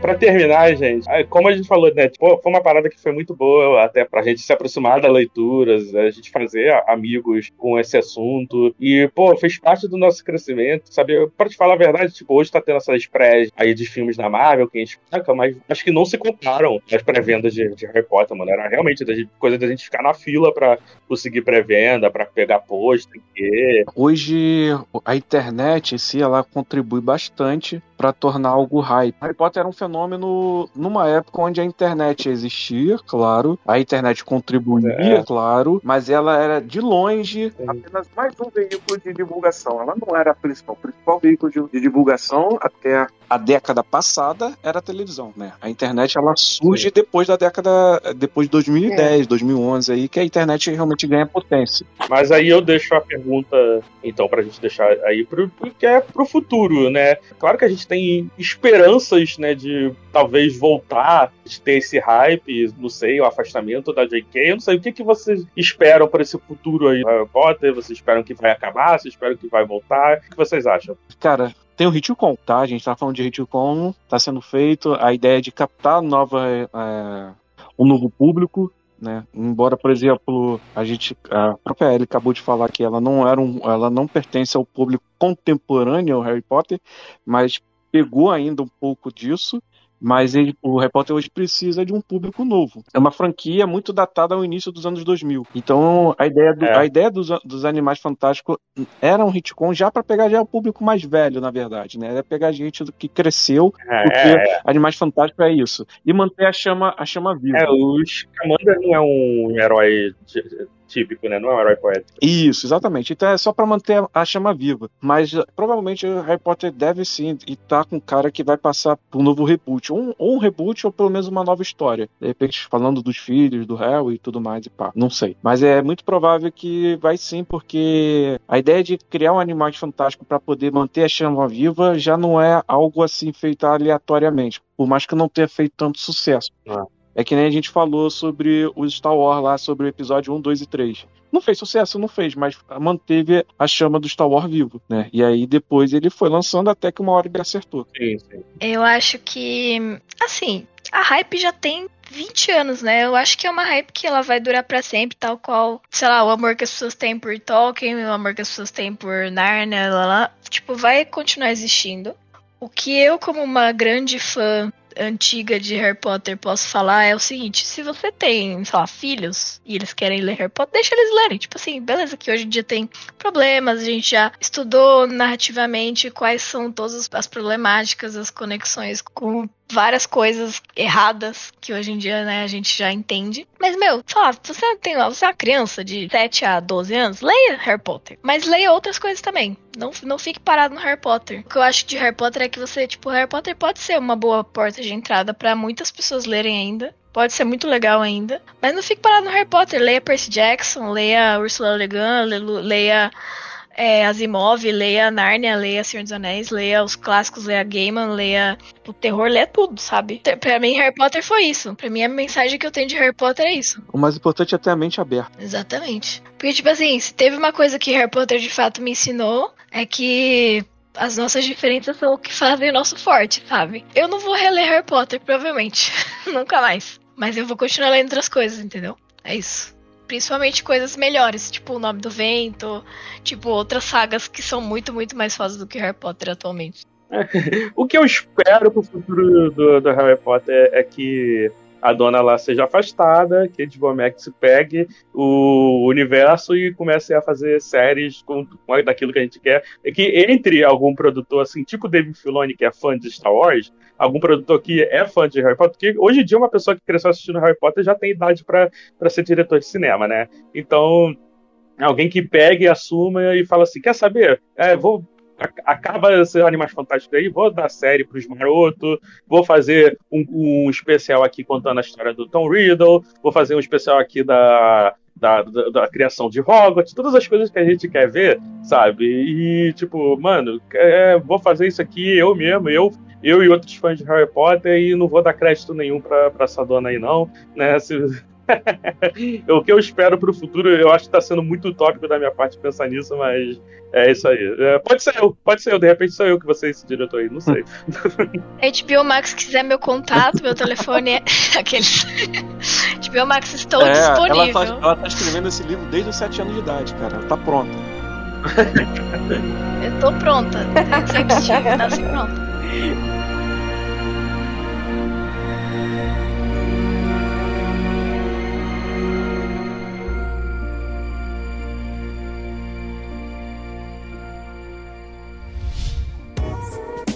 Pra terminar, gente, ah, como a gente falou, né? Tipo, foi uma parada que foi muito boa, até pra gente se aproximar das leituras, a gente fazer amigos com esse assunto. E, pô, fez parte do nosso crescimento, sabe? Pra te falar a verdade, tipo, hoje tá tendo essas pré aí de filmes da Marvel que a gente saca, mas acho que não se comparam as pré-vendas de, de Harry Potter, mano. Era realmente da gente- coisa da gente ficar na fila pra conseguir pré-venda, pra pegar pôster, que Hoje a internet em si ela contribui bastante para tornar algo hype. Harry Potter era um fenômeno numa época onde a internet existia, claro, a internet contribuía, É. claro, mas ela era de longe Sim. apenas mais um veículo de divulgação. Ela não era a principal. O principal veículo de, de divulgação até a década passada era a televisão, né? A internet ela surge depois da década, depois de 2010, 2011 aí que a internet realmente ganha potência. Mas aí eu deixo a pergunta, então, pra gente deixar aí pro que é pro futuro, né? Claro que a gente tem esperanças, né, de talvez voltar, de ter esse hype, não sei, o afastamento da JK. Eu não sei, o que, que vocês esperam para esse futuro aí, Harry Potter? Vocês esperam que vai acabar? Vocês esperam que vai voltar? O que vocês acham? Cara, tem o Hitcom, tá? A gente tá falando de Hitcom, tá sendo feito. A ideia de captar nova, é, um novo público, né? Embora, por exemplo, a gente, a própria Ellie acabou de falar que ela não era um, ela não pertence ao público contemporâneo ao Harry Potter, mas pegou ainda um pouco disso. Mas ele- o Harry Potter hoje precisa de um público novo. É uma franquia muito datada ao início dos anos 2000. Então a ideia, do- É. a ideia dos, dos Animais Fantásticos era um retcon já para pegar já o público mais velho, na verdade, né? Era pegar gente do que cresceu, porque É, Animais Fantásticos é isso. E manter a chama, a chama viva. é, o Scamander não é um herói tí- típico, né? Não é um herói poético. Isso, exatamente. Então é só pra manter a chama viva. Mas eh, provavelmente o Harry Potter deve sim estar com um cara que vai passar por um novo reboot. Um, ou um reboot ou pelo menos uma nova história. De repente, falando dos filhos, do Harry e tudo mais e pá. Não sei. Mas é muito provável que vai sim, porque a ideia de criar um animal fantástico pra poder manter a chama viva já não é algo assim feito aleatoriamente. Por mais que não tenha feito tanto sucesso. Ah. É que nem a gente falou sobre o Star Wars lá, sobre o episódio 1, 2 e 3. Não fez sucesso, não fez, mas manteve a chama do Star Wars vivo, né? E aí depois ele foi lançando até que uma hora ele acertou. Sim, sim. Eu acho que, assim, a hype já tem 20 anos, né? Eu acho que é uma hype que ela vai durar pra sempre, tal qual, sei lá, o amor que as pessoas têm por Tolkien, o amor que as pessoas têm por Narnia, lá, lá. Tipo, vai continuar existindo. O que eu, como uma grande fã antiga de Harry Potter, posso falar é o seguinte: se você tem, sei lá, filhos e eles querem ler Harry Potter, deixa eles lerem. Tipo assim, beleza, que hoje em dia tem problemas, a gente já estudou narrativamente quais são todas as problemáticas, as conexões com várias coisas erradas que hoje em dia, né, a gente já entende. Mas, meu, sei você tem você é uma criança de 7 a 12 anos, leia Harry Potter. Mas leia outras coisas também. Não, não fique parado no Harry Potter. O que eu acho de Harry Potter é que você, tipo, Harry Potter pode ser uma boa porta de entrada pra muitas pessoas lerem ainda. Pode ser muito legal ainda. Mas não fique parado no Harry Potter. Leia Percy Jackson, leia Ursula Le Guin, le- leia é, Asimov, leia Narnia, leia Senhor dos Anéis, leia os clássicos, leia Gaiman, leia o terror, leia tudo, sabe? Pra mim, Harry Potter foi isso. Pra mim, a mensagem que eu tenho de Harry Potter é isso. O mais importante é ter a mente aberta. Exatamente. Porque, tipo assim, se teve uma coisa que Harry Potter de fato me ensinou, é que as nossas diferenças são o que fazem o nosso forte, sabe? Eu não vou reler Harry Potter, provavelmente. Nunca mais. Mas eu vou continuar lendo outras coisas, entendeu? É isso. Principalmente coisas melhores, tipo O Nome do Vento, tipo outras sagas que são muito, muito mais fáceis do que Harry Potter atualmente. o que eu espero pro futuro do, do Harry Potter é que a dona lá seja afastada, que a HBO Max pegue o universo e comece a fazer séries com, com daquilo que a gente quer. E que entre algum produtor, assim, tipo David Filoni, que é fã de Star Wars, algum produtor que é fã de Harry Potter, porque hoje em dia uma pessoa que cresceu assistindo Harry Potter já tem idade para ser diretor de cinema, né? Então, alguém que pegue, assuma e fala assim, quer saber? É, vou acaba ser Animais Fantásticos aí, vou dar série pros marotos, vou fazer um, um, especial aqui contando a história do Tom Riddle, vou fazer um especial aqui da, da, da, da, criação de Hogwarts, todas as coisas que a gente quer ver, sabe? E, tipo, mano, é, vou fazer isso aqui eu mesmo, eu, eu e outros fãs de Harry Potter, e não vou dar crédito nenhum pra essa dona aí, não, né? Se, o que eu espero pro futuro, eu acho que tá sendo muito utópico da minha parte pensar nisso, mas é isso aí. É, pode ser eu, pode ser eu, de repente sou eu que você esse diretor aí, não sei. HBO Max quiser meu contato, meu telefone é aqueles. HBO Max estou é, disponível. Ela tá, ela tá escrevendo esse livro desde os 7 anos de idade, cara. Ela tá pronta. eu tô pronta. Sempre estive, nasci pronta.